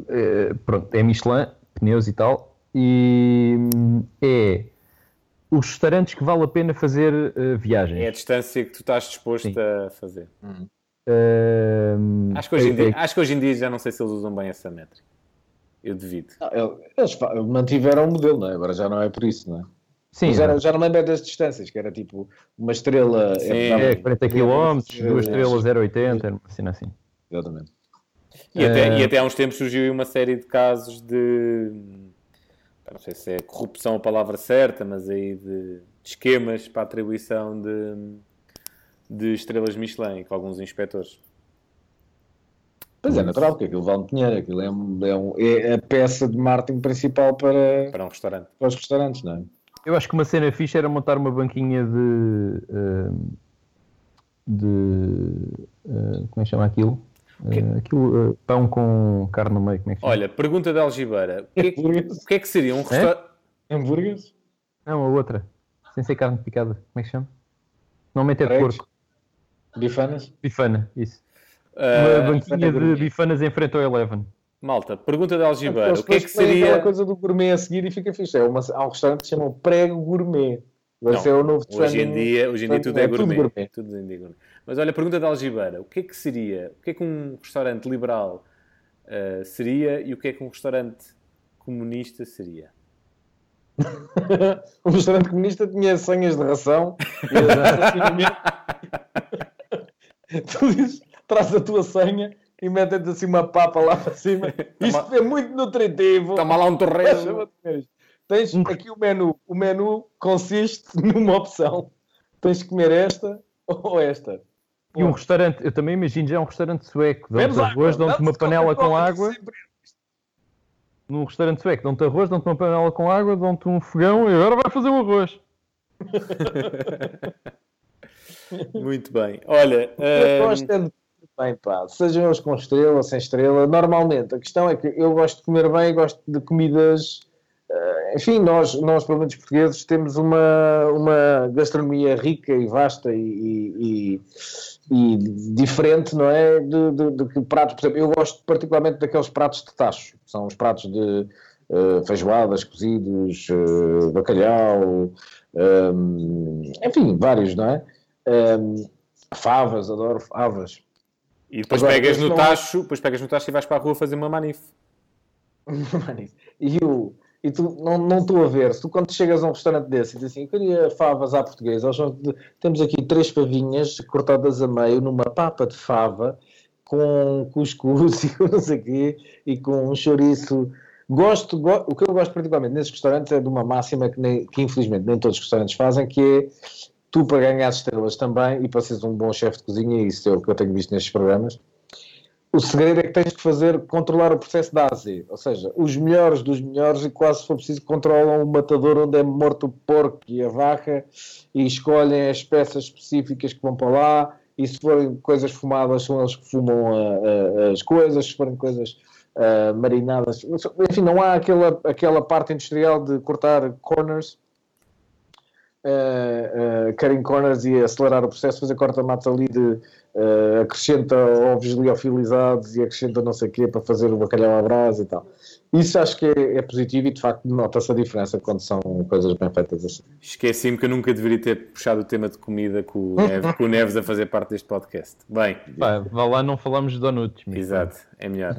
é, pronto, é Michelin, pneus e tal, e hum, é os restaurantes que vale a pena fazer eh, viagens. É a distância que tu estás disposto Sim. a fazer. Hum, Acho que, hoje em é- dia, é- acho que hoje em dia já não sei se eles usam bem essa métrica. Eu devido. Não, ele- Eles mantiveram o modelo, não é? agora já não é por isso, não é? Sim, Mas era- já não lembro é das distâncias, que era tipo uma estrela. Sim, é 40 km, É, duas estrelas 0,80, era uma cena assim. Exatamente. E, até, e até há uns tempos surgiu aí uma série de casos de. Não sei se é corrupção a palavra certa, mas aí de, de esquemas para a atribuição de, de estrelas Michelin com alguns inspectores. Pois é, natural, porque aquilo vale muito dinheiro, aquilo é, um- é, um- é a peça de marketing principal para, Para um restaurante. para os restaurantes, não é? Eu acho que uma cena fixe era montar uma banquinha de. hum, de. hum, como é que chama aquilo? Uh, aquilo, uh, pão com carne no meio, como é que chama? Olha, pergunta de Algibeira: o que, é que, o que é que seria um restaurante. Hambúrgueres? Não, a outra. Sem ser carne picada. Como é que chama? Normalmente é de porco. Bifanas? Bifana, isso. Ah, Uma banquinha de bifanas em frente ao Eleven. Malta, pergunta de Algibeira: o que é que seria. aquela coisa do gourmet a seguir e fica fixe. É uma, há um restaurante que se chama Prego Gourmet. Vai ser o novo Hoje em dia, hoje em dia tudo é é tudo gourmet. gourmet. Tudo em dia gourmet. Mas olha, pergunta de Algibeira: o que é que seria? O que é que um restaurante liberal ah, seria e o que é que um restaurante comunista seria? o restaurante comunista tinha senhas de ração e estacionamento. tu dizes, traz a tua senha e metem-te assim uma papa lá para cima. Isto é muito nutritivo. Toma lá um torresmo. Ver. Tens aqui o menu. O menu consiste numa opção. Tens de comer esta ou esta. E um restaurante, eu também imagino já um restaurante sueco, dão-te arroz, dão-te uma panela com água. Num restaurante sueco, dão-te arroz, dão-te uma panela com água, dão-te um fogão e agora vai fazer o arroz. Muito bem. Olha, Eu bem, pá. Sejam eles com estrela, sem estrela. Normalmente, a questão é que eu gosto de comer bem, gosto de comidas. eh, enfim, nós, nós, pelo menos portugueses, temos uma, uma gastronomia rica e vasta e, e- e- diferente, não é? De, de, de que pratos, por exemplo, eu gosto particularmente daqueles pratos de tacho, são os pratos de eh, feijoadas, cozidos, eh, bacalhau, hum, enfim, vários, não é? Hum, favas, adoro favas. E depois Agora, pegas no não- tacho, depois pegas no tacho e vais para a rua fazer uma manif. e, o, e tu não, não estou a ver, se tu quando chegas a um restaurante desse e dizes assim, eu queria favas à portuguesa, temos aqui três favinhas cortadas a meio numa papa de fava com cuscuz e com não sei quê e com um chouriço. Gosto, go- o que eu gosto particularmente nesses restaurantes é de uma máxima que, nem- que infelizmente nem todos os restaurantes fazem, que é tu para ganhar as estrelas também e para seres um bom chefe de cozinha, e isso é o que eu tenho visto nestes programas, o segredo é que tens que fazer, controlar o processo da A a Z. Ou seja, os melhores dos melhores e quase se for preciso controlam o matador onde é morto o porco e a vaca e escolhem as peças específicas que vão para lá e se forem coisas fumadas são eles que fumam a- a- as coisas, se forem coisas ah, marinadas. Enfim, não há aquela, aquela parte industrial de cortar corners uh, uh, cutting corners e acelerar o processo, fazer corta-matos ali de uh, acrescenta ovos liofilizados e acrescenta não sei o quê para fazer o bacalhau à brasa e tal. Isso acho que é, é positivo e de facto nota-se a diferença quando são coisas bem feitas assim. Esqueci-me que eu nunca deveria ter puxado o tema de comida com o, Neves, com o Neves a fazer parte deste podcast. Bem, Pá, vá lá, não falamos de donuts. Exato, é melhor.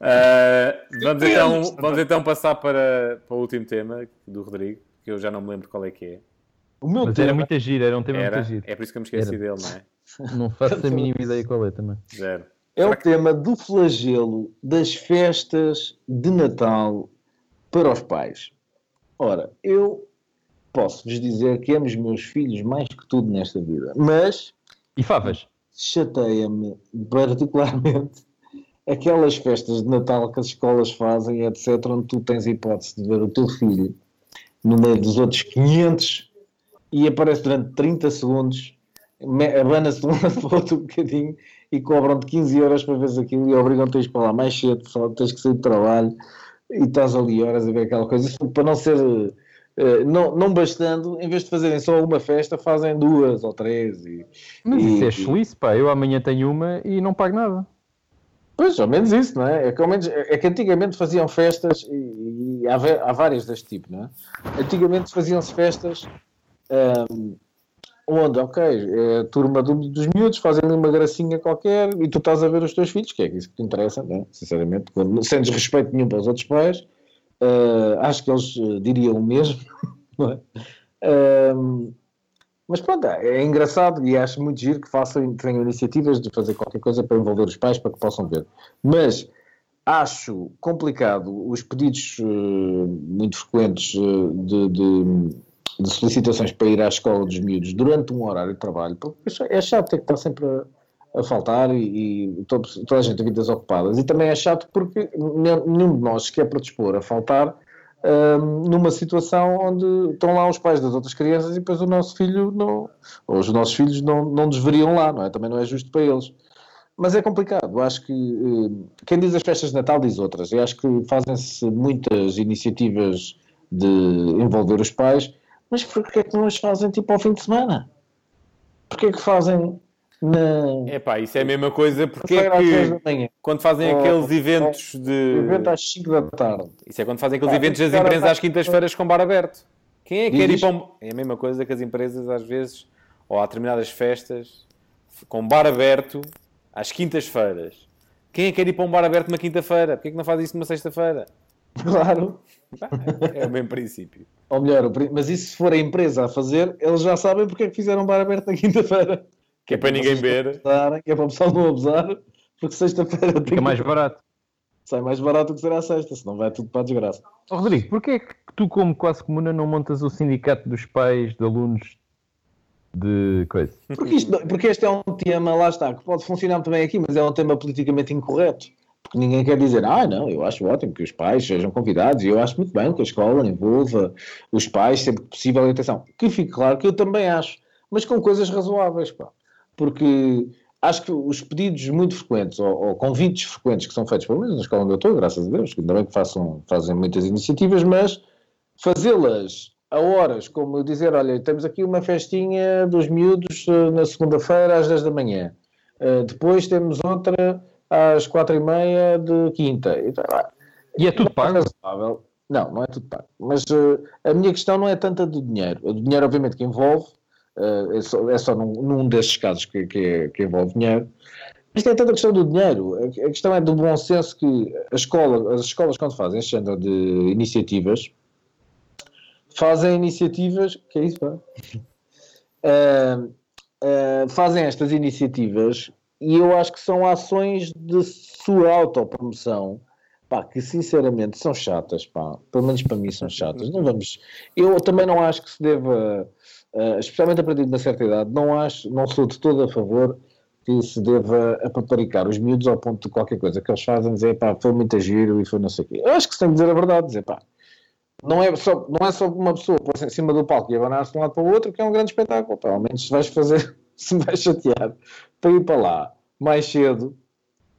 Ah, vamos, então, vamos então passar para, para o último tema do Rodrigo, que eu já não me lembro qual é que é. O meu Mas era tema, muito giro, era um tema Era, muito giro. é por isso que eu me esqueci Era. dele, não é? Não faço a mínima ideia qual é também. Zero. é o tema do flagelo das festas de Natal para os pais. Ora, eu posso-vos dizer que amo os meus filhos mais que tudo nesta vida, mas E favas? chateia-me particularmente aquelas festas de Natal que as escolas fazem, etc., onde tu tens a hipótese de ver o teu filho no meio dos outros 500 e aparece durante 30 segundos, abana-se de um lado para o outro um bocadinho e cobram-te 15 euros para veres aquilo e obrigam-te a ir para lá mais cedo, só tens que sair de trabalho e estás ali horas a ver aquela coisa. Isso para não ser. eh, não, não bastando, em vez de fazerem só uma festa, fazem duas ou três. E, Mas e- isso é chelice, pá. Eu amanhã tenho uma e não pago nada. Pois, ao menos isso, não é? É que, menos, é que antigamente faziam festas, e, e há, há várias deste tipo, não é? Antigamente faziam-se festas ahm, onde, ok, é a turma do- dos miúdos fazem uma gracinha qualquer e tu estás a ver os teus filhos, que é isso que te interessa, não é? Sinceramente, quando, sem desrespeito nenhum para os outros pais, ah, acho que eles eh, diriam o mesmo, não é? Ahm, mas pronto, é engraçado e acho muito giro que façam, tenham iniciativas de fazer qualquer coisa para envolver os pais para que possam ver. Mas acho complicado os pedidos eh, muito frequentes eh, de, de- de solicitações para ir à escola dos miúdos durante um horário de trabalho, porque é chato ter que estar sempre a, a faltar e, e todo- toda a gente tem vidas ocupadas. E também é chato porque nenhum de nós se quer predispor a faltar numa situação onde estão lá os pais das outras crianças e depois o nosso filho não, ou os nossos filhos não, não deveriam lá, não é? Também não é justo para eles. Mas é complicado. Acho que hum, quem diz as festas de Natal diz outras. Eu acho que fazem-se muitas iniciativas de envolver os pais, mas porquê é que não as fazem tipo ao fim de semana? Porquê é que fazem na Epá, isso é a mesma coisa porque é feira às 10 da que quando fazem Oh, aqueles oh, eventos de. Evento às 5 da tarde. Isso é quando fazem aqueles Pá, eventos das empresas às quintas-feiras com bar aberto. Quem é que quer ir para um... É a mesma coisa que as empresas às vezes, ou há determinadas festas, com bar aberto às quintas-feiras. Quem é que quer ir para um bar aberto uma quinta-feira? Porquê é que não faz isso numa sexta-feira? Claro. É o mesmo princípio. Ou melhor, mas isso se for a empresa a fazer, eles já sabem porque é que fizeram bar aberto na quinta-feira. Que é para ninguém vocês ver. abusarem, Que é para o pessoal não abusar, porque sexta-feira tem Fica mais barato. sai mais barato do que será a sexta, senão vai tudo para a desgraça. Ó, Rodrigo, porquê é que tu, como quase comuna, não montas o sindicato dos pais de alunos de coisa? Porque, isto, porque este é um tema, lá está, que pode funcionar muito bem aqui, mas é um tema politicamente incorreto. Porque ninguém quer dizer, ah, não, eu acho ótimo que os pais sejam convidados, e eu acho muito bem que a escola envolva os pais sempre que possível. Atenção, que fique claro que eu também acho, mas com coisas razoáveis, pá. Porque acho que os pedidos muito frequentes, ou, ou convites frequentes que são feitos, pelo menos na escola onde eu estou, graças a Deus, que ainda bem que façam, fazem muitas iniciativas, mas fazê-las a horas, como dizer, olha, temos aqui uma festinha dos miúdos eh, na segunda-feira às 10 da manhã. Eh, depois temos outra às 4 e meia de quinta. E, tá, E é tudo pago? razoável. Não, não é tudo pago. Mas eh, a minha questão não é tanto a do dinheiro. O dinheiro, obviamente, que envolve, eh, é só, é só num, num desses casos que, que, que envolve dinheiro. Não é tanto a questão do dinheiro. A, questão é do bom senso que a escola, as escolas, quando fazem este género de iniciativas, fazem iniciativas. Que é isso, pá? Ah, ah, fazem estas iniciativas e eu acho que são ações de sua autopromoção pá, que sinceramente são chatas, pá. pelo menos para mim são chatas. Não vamos. Eu também não acho que se deva, ah, especialmente a partir de uma certa idade, não acho, não sou de todo a favor que se deva apaparicar os miúdos ao ponto de qualquer coisa que eles fazem dizer pá, foi muito giro e foi não sei o quê. Eu acho que se tem que dizer a verdade, dizer pá. Não é, só, não é só uma pessoa pôr-se em cima do palco e abanar-se de um lado para o outro que é um grande espetáculo. Pá. Ao menos se vais fazer, se vais chatear para ir para lá mais cedo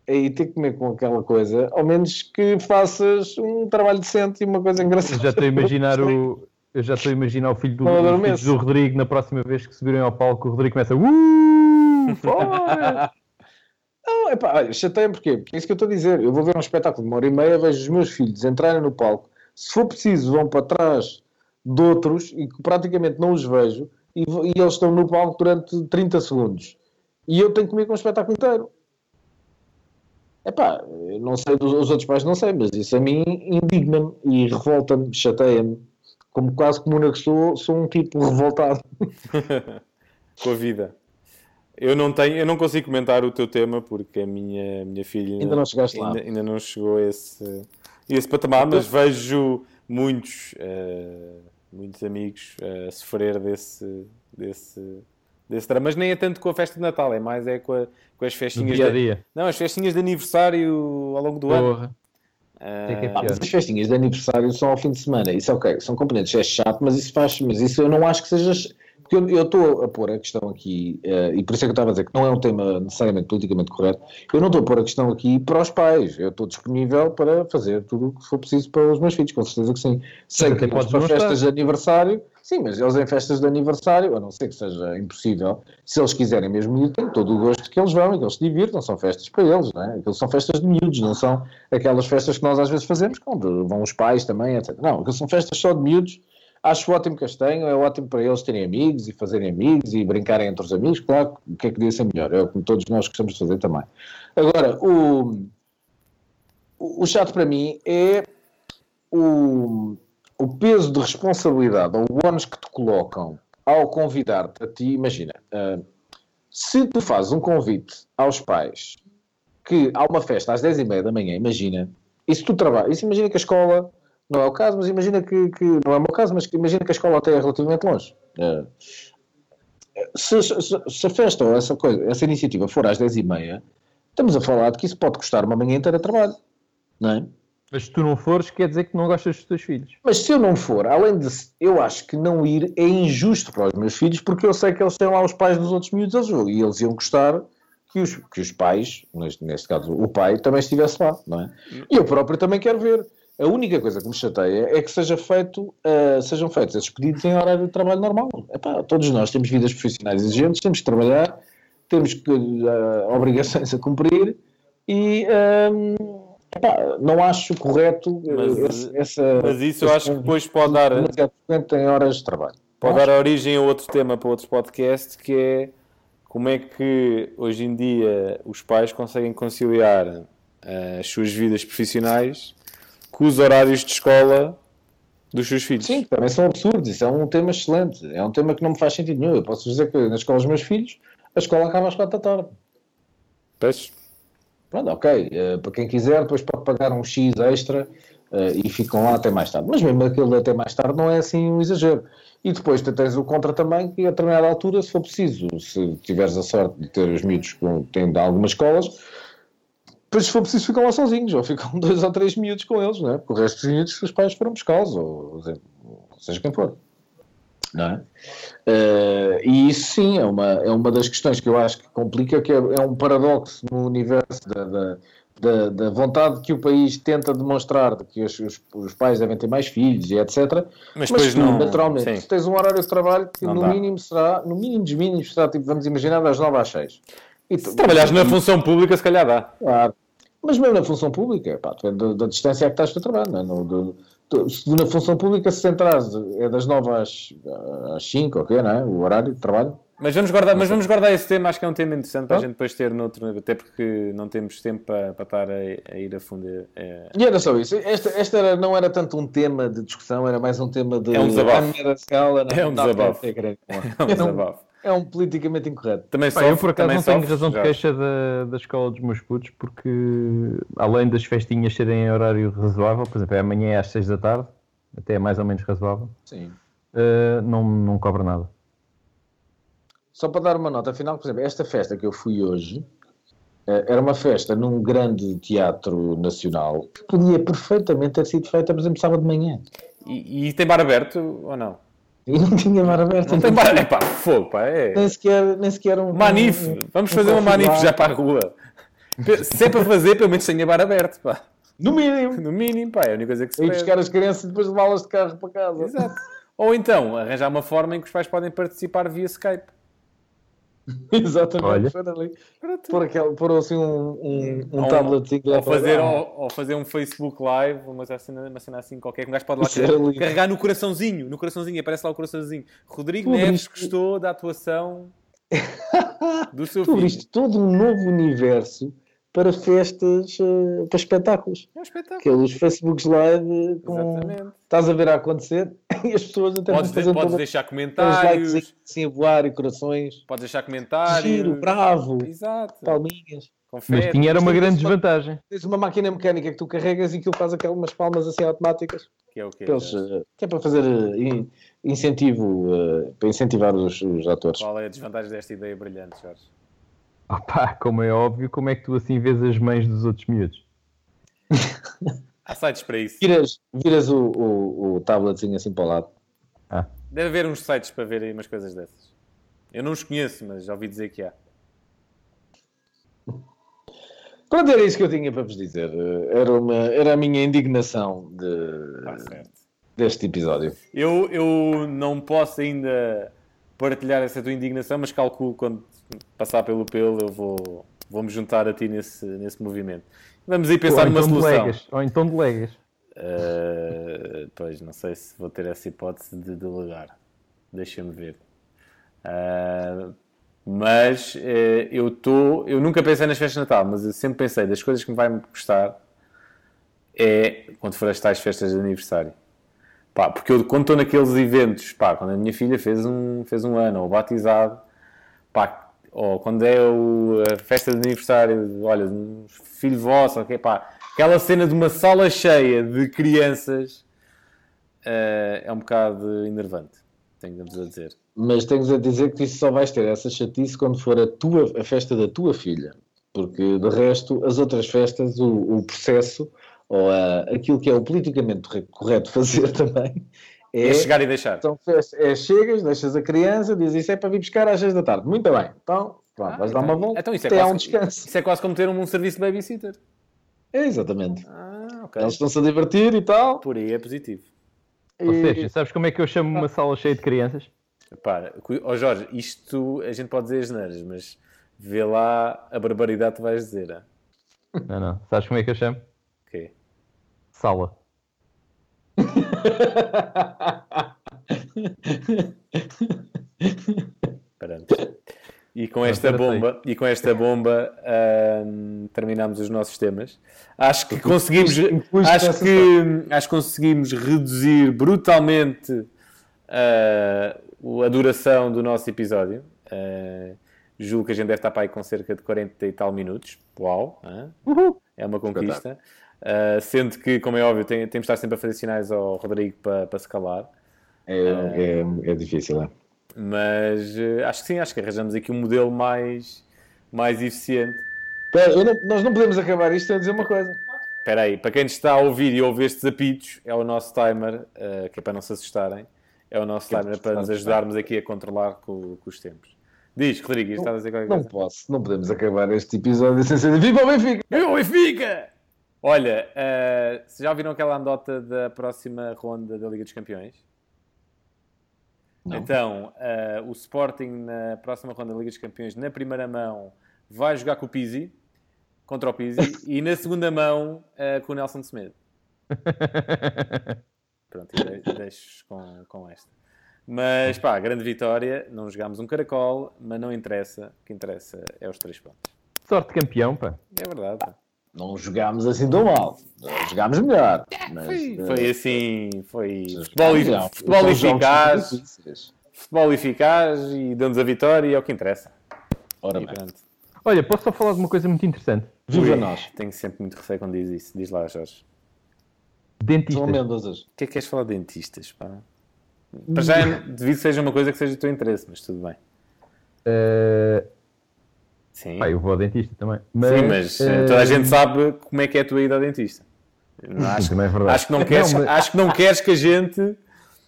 e ter que comer com aquela coisa, ao menos que faças um trabalho decente e uma coisa engraçada. Já estou a imaginar o. Eu já estou a imaginar o filho do, Não o filho adormeço. do Rodrigo na próxima vez que subirem ao palco, o Rodrigo começa. Uh, fora! Não, é pá, olha, chateia-me porquê? Porque é isso que eu estou a dizer. Eu vou ver um espetáculo de uma hora e meia, vejo os meus filhos entrarem no palco. Se for preciso, vão para trás de outros e que praticamente não os vejo e, e eles estão no palco durante 30 segundos. E eu tenho que comer com o espetáculo inteiro. É pá, não sei dos os outros pais, não sei, mas isso a mim indigna-me e revolta-me, chateia-me. Como quase comuna que sou, sou um tipo revoltado. com a vida. Eu não tenho, eu não consigo comentar o teu tema porque a minha, minha filha Ainda não chegaste lá. ainda, ainda não chegou a esse, a esse patamar, mas vejo muitos, eh, muitos amigos eh, sofrer desse, desse, desse drama. Mas nem é tanto com a festa de Natal, é mais é com, a- com as festinhas dia a de, dia. não, as festinhas de aniversário ao longo do ano. Porra. Eh, Que pior. mas as festinhas de aniversário são ao fim de semana, isso é ok, são componentes, é chato, mas isso faz, mas isso eu não acho que seja. Porque eu- estou a pôr a questão aqui, eh, e por isso é que eu estava a dizer que não é um tema necessariamente politicamente correto, eu não estou a pôr a questão aqui para os pais, eu estou disponível para fazer tudo o que for preciso para os meus filhos, com certeza que sim. Sei até que podes para festas de aniversário, sim, mas eles em festas de aniversário, a não ser que seja impossível, se eles quiserem mesmo ir, tenho todo o gosto que eles vão e que eles se divirtam, são festas para eles, não é? Aquilo são festas de miúdos, não são aquelas festas que nós às vezes fazemos, onde vão os pais também, etc. Não, aquilo são festas só de miúdos, acho ótimo que as tenham, é ótimo para eles terem amigos e fazerem amigos e brincarem entre os amigos, claro, o que é que podia ser melhor, é o que todos nós gostamos de fazer também. Agora, o o chato para mim é o, o peso de responsabilidade ou o ónus que te colocam ao convidar-te a ti, imagina, ah, se tu fazes um convite aos pais que há uma festa às 10h30 da manhã, imagina, e se tu trabalhas, imagina que a escola, não é o caso, mas imagina que, que não é o meu caso, mas imagina que a escola até é relativamente longe. Ah, se, se- se a festa ou essa coisa, essa iniciativa for às 10h30, estamos a falar de que isso pode custar uma manhã inteira de trabalho, não é? Mas se tu não fores, quer dizer que não gostas dos teus filhos. Mas se eu não for, além de eu acho que não ir é injusto para os meus filhos, porque eu sei que eles têm lá os pais dos outros miúdos eles, vão- e eles iam gostar que os, que os pais, neste, neste caso o pai, também estivesse lá, não é? E eu próprio também quero ver. A única coisa que me chateia é que seja feito, ah, sejam feitos esses pedidos em horário de trabalho normal. Epá, todos nós temos vidas profissionais exigentes, temos que trabalhar, temos que, ah, obrigações a cumprir e ah, epá, não acho correto ah, Mas, esse- essa. Mas isso eu acho que depois pode dar, demasiado frequente em horas de trabalho. pode dar origem a outro tema para outros podcasts, que é como é que hoje em dia os pais conseguem conciliar eh, as suas vidas profissionais com os horários de escola dos seus filhos. Sim, também são absurdos. Isso é um tema excelente. É um tema que não me faz sentido nenhum. Eu posso dizer que na escola dos meus filhos, a escola acaba às quatro da tarde. Pois. Pronto, ok. eh, para quem quiser, depois pode pagar um X extra eh, e ficam lá até mais tarde. Mas mesmo aquele até mais tarde não é assim um exagero. E depois tens o contra também, que a determinada altura, se for preciso, se tiveres a sorte de ter os miúdos com, têm de algumas escolas, depois se for preciso ficam lá sozinhos, ou ficam dois ou três miúdos com eles, não é? Porque o resto dos miúdos os pais foram buscá-los, ou, ou seja quem for. É? Eh, e isso sim é uma, é uma das questões que eu acho que complica, que é, é um paradoxo no universo da, da, da, da vontade que o país tenta demonstrar de que os, os, os pais devem ter mais filhos e etc. Mas Mas, não- naturalmente, sim. tens um horário de trabalho que Não no dá. mínimo será, no mínimo dos mínimos será, tipo, vamos imaginar, das 9 às 6. E Se trabalhares na função pública, se calhar dá. Claro. Mas mesmo na função pública, pá, depende da, da distância a que estás do trabalho. Não é? No- do- se na função pública, se entrares, é das 9 às, às 5, ok, não é? O horário de trabalho. Mas vamos guardar, mas vamos guardar esse tema, acho que é um tema interessante para a gente depois ter noutro, até porque não temos tempo para, para estar a, a ir a fundo. É, E era só isso. Esta, esta era- não era tanto um tema de discussão, era mais um tema de. É um desabafo. "Ah, não era escala, não, É um desabafo. é grande." é É um- desabafo. É um politicamente incorreto. Também sofre, eu por acaso também não tenho sofre, razão de já. queixa da, da escola dos meus putos, porque além das festinhas serem em horário razoável, por exemplo, é amanhã é às 6 da tarde, até é mais ou menos razoável, Sim. eh, não, não cobra nada. Só para dar uma nota final, por exemplo, esta festa que eu fui hoje eh, era uma festa num grande teatro nacional que podia perfeitamente ter sido feita, por exemplo, sábado de manhã. E, e tem bar aberto ou não? E não tinha mar aberto. Não tem bar. É pá, fogo, pá. É. Nem sequer, nem sequer um. Manif, um- vamos um fazer uma manif já para a rua. Se é para fazer, pelo menos tenha bar aberto, pá. No mínimo. No mínimo, pá, é a única coisa que se E pede. buscar as crianças e depois levá-las de carro para casa. Exato. Ou então, arranjar uma forma em que os pais podem participar via Skype. Exatamente. Olha. Foi. Pôr, aquele, pôr assim um, um, um Ou- tabletzinho lá Ou fazer, ou, ou fazer um Facebook Live, uma cena, uma cena assim qualquer, que um gajo pode lá carregar, lindo. carregar no coraçãozinho, no coraçãozinho, aparece lá o coraçãozinho. Rodrigo Tu Neves gostou da atuação do seu Tu filho. abriste todo um novo universo para festas, eh, para espetáculos. É um espetáculo. Aqueles Facebooks live com... Exatamente. Estás a ver a acontecer e as pessoas até Podes, vão fazer podes todas deixar comentários, likes assim a voar e corações. podes deixar comentários. Giro, bravo, Exato. palminhas. Mas Confere. tinha era uma Mas grande desvantagem. Tens uma máquina mecânica que tu carregas e que faz aquelas palmas assim automáticas. Que é o quê? Para eles, eh, que é para fazer eh, in- incentivo, para incentivar os, os atores. Qual é a desvantagem desta ideia brilhante, Jorge? Opá, como é óbvio, como é que tu assim vês as mães dos outros miúdos? Há sites para isso. Viras, viras o, o, o tabletzinho assim para o lado. Deve haver uns sites para ver aí umas coisas dessas. Eu não os conheço, mas já ouvi dizer que há. Pronto, era isso que eu tinha para vos dizer. Era, uma, era a minha indignação de, certo. deste episódio. Eu, eu não posso ainda partilhar essa tua indignação, mas calculo quando passar pelo pelo eu vou, vou me juntar a ti nesse, nesse movimento. Vamos aí pensar numa então solução. delegas, ou então delegas. Uh, pois, não sei se vou ter essa hipótese de delegar. Deixa-me ver. Uh, mas uh, eu estou. Eu nunca pensei nas festas de Natal, mas eu sempre pensei das coisas que me vai gostar é quando for as tais festas de aniversário. Pá, porque eu, quando estou naqueles eventos, pá, quando a minha filha fez um, fez um ano, ou batizado, pá, ou quando é o- a festa de aniversário, olha, filho vosso, ok, pá, aquela cena de uma sala cheia de crianças eh, é um bocado enervante, tenho-vos a dizer. Mas tens a dizer que isso só vais ter essa chatice quando for a, tua, a festa da tua filha. Porque, de resto, as outras festas, o, o processo, ou aquilo que é o politicamente corre- correto fazer também, É, é, chegar e deixar. são festas, é chegas, deixas a criança, dizes isso é para vir buscar às 6 da tarde. Muito bem. Então, pronto, Ah, vais dar então- uma volta, então isso é quase- um descanso. Isso é quase como ter um, um serviço de babysitter. É, exatamente. Ah, ok. Eles estão-se a divertir e tal. Por aí é positivo. Ou e- seja, sabes como é que eu chamo uma sala cheia de crianças? Para, ó Jorge, isto a gente pode dizer as neiras, mas vê lá a barbaridade que vais dizer. ah. Não, não. Sabes como é que eu chamo? Ok. Sala. Pronto. E com esta bomba, e com esta bomba ahm, terminamos os nossos temas. Acho que conseguimos, acho que, acho que conseguimos reduzir brutalmente ah, o- a duração do nosso episódio. Ah, julgo que a gente deve estar para aí com cerca de 40 e tal minutos. Uau! hã? É uma conquista. Ah, sendo que, como é óbvio, tem- temos de estar sempre a fazer sinais ao Rodrigo para, para se calar. É, é, é difícil, é? Mas eh, acho que sim, acho que arranjamos aqui um modelo mais, mais eficiente. Espera, eu não- nós não podemos acabar isto a dizer uma coisa. Espera aí, para quem está a ouvir e ouve estes apitos, é o nosso timer, eh, que é para não se assustarem, é o nosso é timer para para nos ajudarmos aqui a controlar com, com os tempos. Diz, Rodrigo, estás a dizer qualquer Não coisa? posso, não podemos acabar este episódio sem ser Viva o Benfica! Meu Benfica! Olha, vocês já ouviram aquela andota da próxima ronda da Liga dos Campeões? Não. Então, eh, o Sporting na próxima ronda da Liga dos Campeões, na primeira mão, vai jogar com o Pizzi, contra o Pizzi, e na segunda mão eh, com o Nelson Semedo. Pronto, de- deixo com, com esta. Mas pá, grande vitória. Não jogámos um caracol, mas não interessa. O que interessa é os três pontos. Sorte de campeão, pá. É verdade. pá. Não jogámos assim tão mal. Jogámos melhor. Mas, eh, Foi assim, foi futebol, futebol eficaz, futebol eficaz e dando-nos a vitória e é o que interessa. Ora bem, pronto. Olha, posso só falar de uma coisa muito interessante? viva nós. Tenho sempre muito receio quando diz isso. Diz lá, Jorge. Dentistas. O que é que queres falar de dentistas? Pá? Para já, devido que seja uma coisa que seja do teu interesse, mas tudo bem. Eh, Sim, pá, eu vou ao dentista também. Sim mas eh, toda a gente sabe como é que é a tua ida ao dentista. Acho, é verdade. acho que não queres, Não, mas- acho que não queres que a gente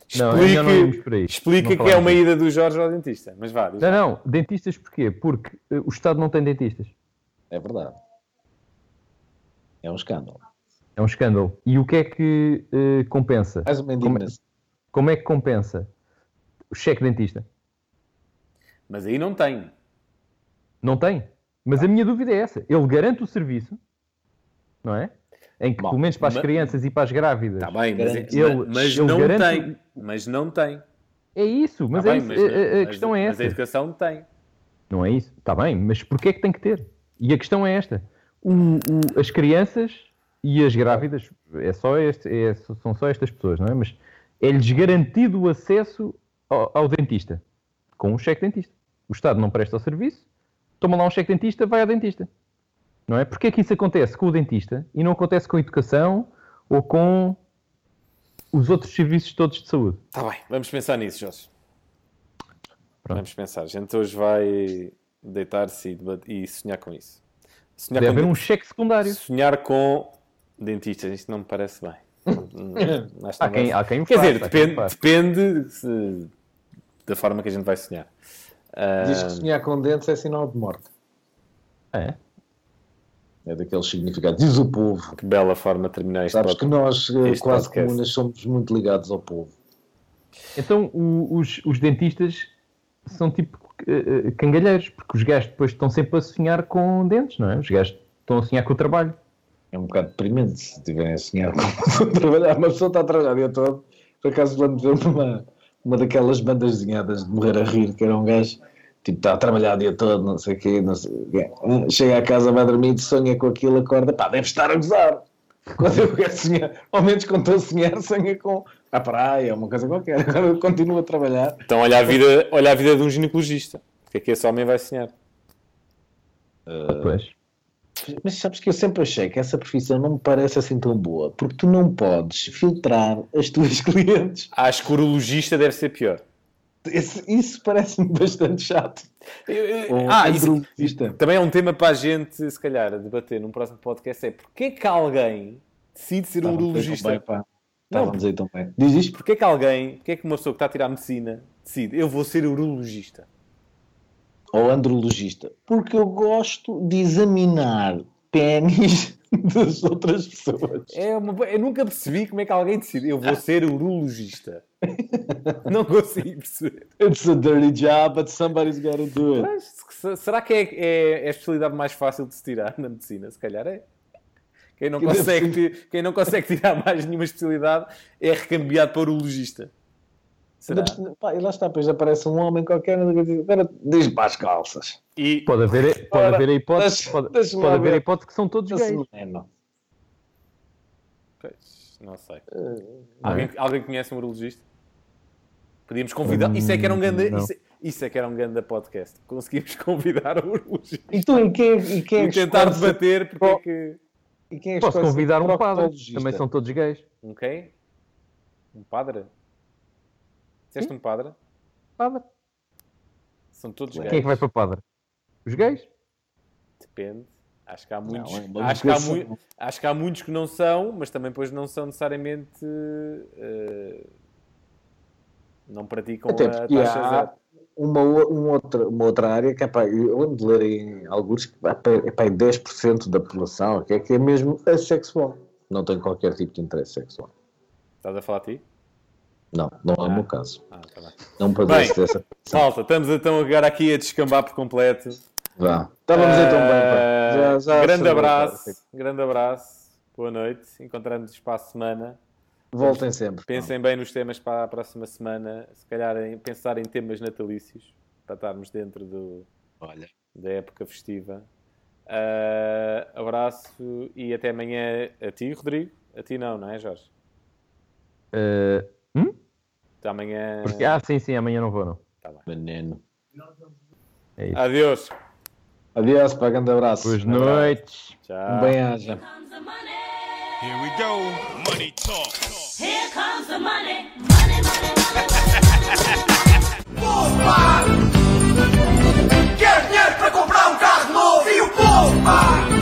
explique, não explique Não que é uma ida do Jorge ao dentista. Mas vá, Não, lá. não. Dentistas porquê? Porque eh, o Estado não tem dentistas. É verdade. É um escândalo. É um escândalo. E o que é que eh, compensa? Mais uma indignação. Como é que compensa? O cheque dentista. Mas aí não tem. Não tem. Mas a minha dúvida é essa. Ele garante o serviço, não é? Em que, Bom, pelo menos para as mas- crianças e para as grávidas, Está bem, mas. Ele- mas ele não garante- tem. Mas não tem. é isso. Mas, Tá é bem, isso. mas- A- a, mas- questão é Mas essa. a educação tem. Não é isso? Está bem, mas porquê é que tem que ter? E a questão é esta. O- o- as crianças e as grávidas, é só este, é- são só estas pessoas, não é? Mas é-lhes garantido o acesso ao, ao dentista, com um cheque dentista. O Estado não presta o serviço, toma lá um cheque dentista, vai ao dentista. Não é? Porquê é que isso acontece com o dentista e não acontece com a educação ou com os outros serviços todos de saúde? Está bem, vamos pensar nisso, Jorge. Pronto. Vamos pensar. A gente hoje vai deitar-se e, e sonhar com isso. Sonhar Deve com, haver um cheque secundário. sonhar com dentistas. Isto não me parece bem. Há quem, há quem Quer faça, dizer, quem depende, faça. depende se- da forma que a gente vai sonhar. Diz que sonhar com dentes é sinal de morte. É. É daqueles significados. Diz o povo. que bela forma de terminar este Sabes que nós, eh, este quase podcast. comunas, somos muito ligados ao povo. Então o- os, os dentistas são tipo eh, cangalheiros, porque os gajos depois estão sempre a sonhar com dentes, não é? Os gajos estão a sonhar com o trabalho. É um bocado deprimente se estiverem a sonhar com trabalhar. Uma pessoa está a trabalhar o dia todo. Por acaso de ver uma, uma daquelas bandas desenhadas de morrer a rir, que era um gajo tipo, está a trabalhar o dia todo, não sei o quê, não sei o quê. Chega à casa, vai dormir, sonha com aquilo, acorda, pá, deve estar a gozar. Quando eu quero sonhar, ao menos quando estou a sonhar, sonha com a praia, uma coisa qualquer. Agora eu continuo a trabalhar. Então olha a vida, olha a vida de um ginecologista. O que é que esse homem vai sonhar? Pois. Mas sabes que eu sempre achei que essa profissão não me parece assim tão boa, porque tu não podes filtrar as tuas clientes. Acho que o urologista deve ser pior. Esse- isso parece-me bastante chato. Ou Ah, isso, também é um tema para a gente, se calhar, debater num próximo podcast. É porque é que alguém decide ser um Estavam a dizer tão urologista? bem, pá. Estavam a dizer tão bem. Diz isto? Porque é que alguém, porque é que uma pessoa que está a tirar medicina decide eu vou ser urologista? Ou andrologista. Porque eu gosto de examinar pênis das outras pessoas. É uma, eu nunca percebi como é que alguém decide eu vou ser urologista. Não consigo perceber. It's a dirty job, but somebody's got to do it. Mas, se- será que é, é- é a especialidade mais fácil de se tirar na medicina? Se calhar é. Quem não, consegue, quem não consegue tirar mais nenhuma especialidade é recambiado para urologista. Será? Pá, e lá está, depois aparece um homem qualquer e diz, agora diz para as calças. E Pode haver, pode Ora, haver a hipótese, deixa- pode, pode haver a hipótese que são todos gays. menino. Pois, não sei. Eh, Alguém, alguém conhece um urologista? Podíamos convidar. Isso é que era um grande. Não. Isso, é- isso é que era um grande podcast. Conseguimos convidar o urologista E tu, e quem, e quem é e que tentar escolhe- debater porque é que. e quem é Posso convidar um padre, também são todos gays. Um quem? Um padre? Disseste um padre? Padre. São todos Quem é gays. que vai para padre? Os gays? Depende. Acho que há muitos. é uma acho, que há mui- acho que há muitos que não são, mas também depois não são necessariamente. eh, não praticam Até a taxa há zero. uma, o- um outra, uma outra área que é pá, eu lembro de ler em alguns que é pá, é pá, 10% da população que é, que é mesmo assexual. Não tem qualquer tipo de interesse sexual. Estás a falar a ti? Não, não é o meu caso. Ah, tá bem. Não padece dessa. Salta, estamos então agora aqui a descambar por completo. Vá. Estávamos então bem, Já, já grande abraço, grande abraço, boa noite. Encontramos-nos para a semana. Voltem sempre. Pensem bem nos temas para a próxima semana. Se calhar em, pensar em temas natalícios para estarmos dentro do, Olha. da época festiva. Eh, abraço e até amanhã a ti, Rodrigo. A ti não, não é, Jorge? Eh, Amanhã. Porque, ah, sim, sim, amanhã não vou, não. Tá bem. Veneno. É isso. Adeus. Adeus, para grande abraço. Boas noites. Tchau. Bem-aja. Here we go, money talk. Here comes the money, money, money, money. Poupa! Quer dinheiro para comprar um carro novo e o poupa!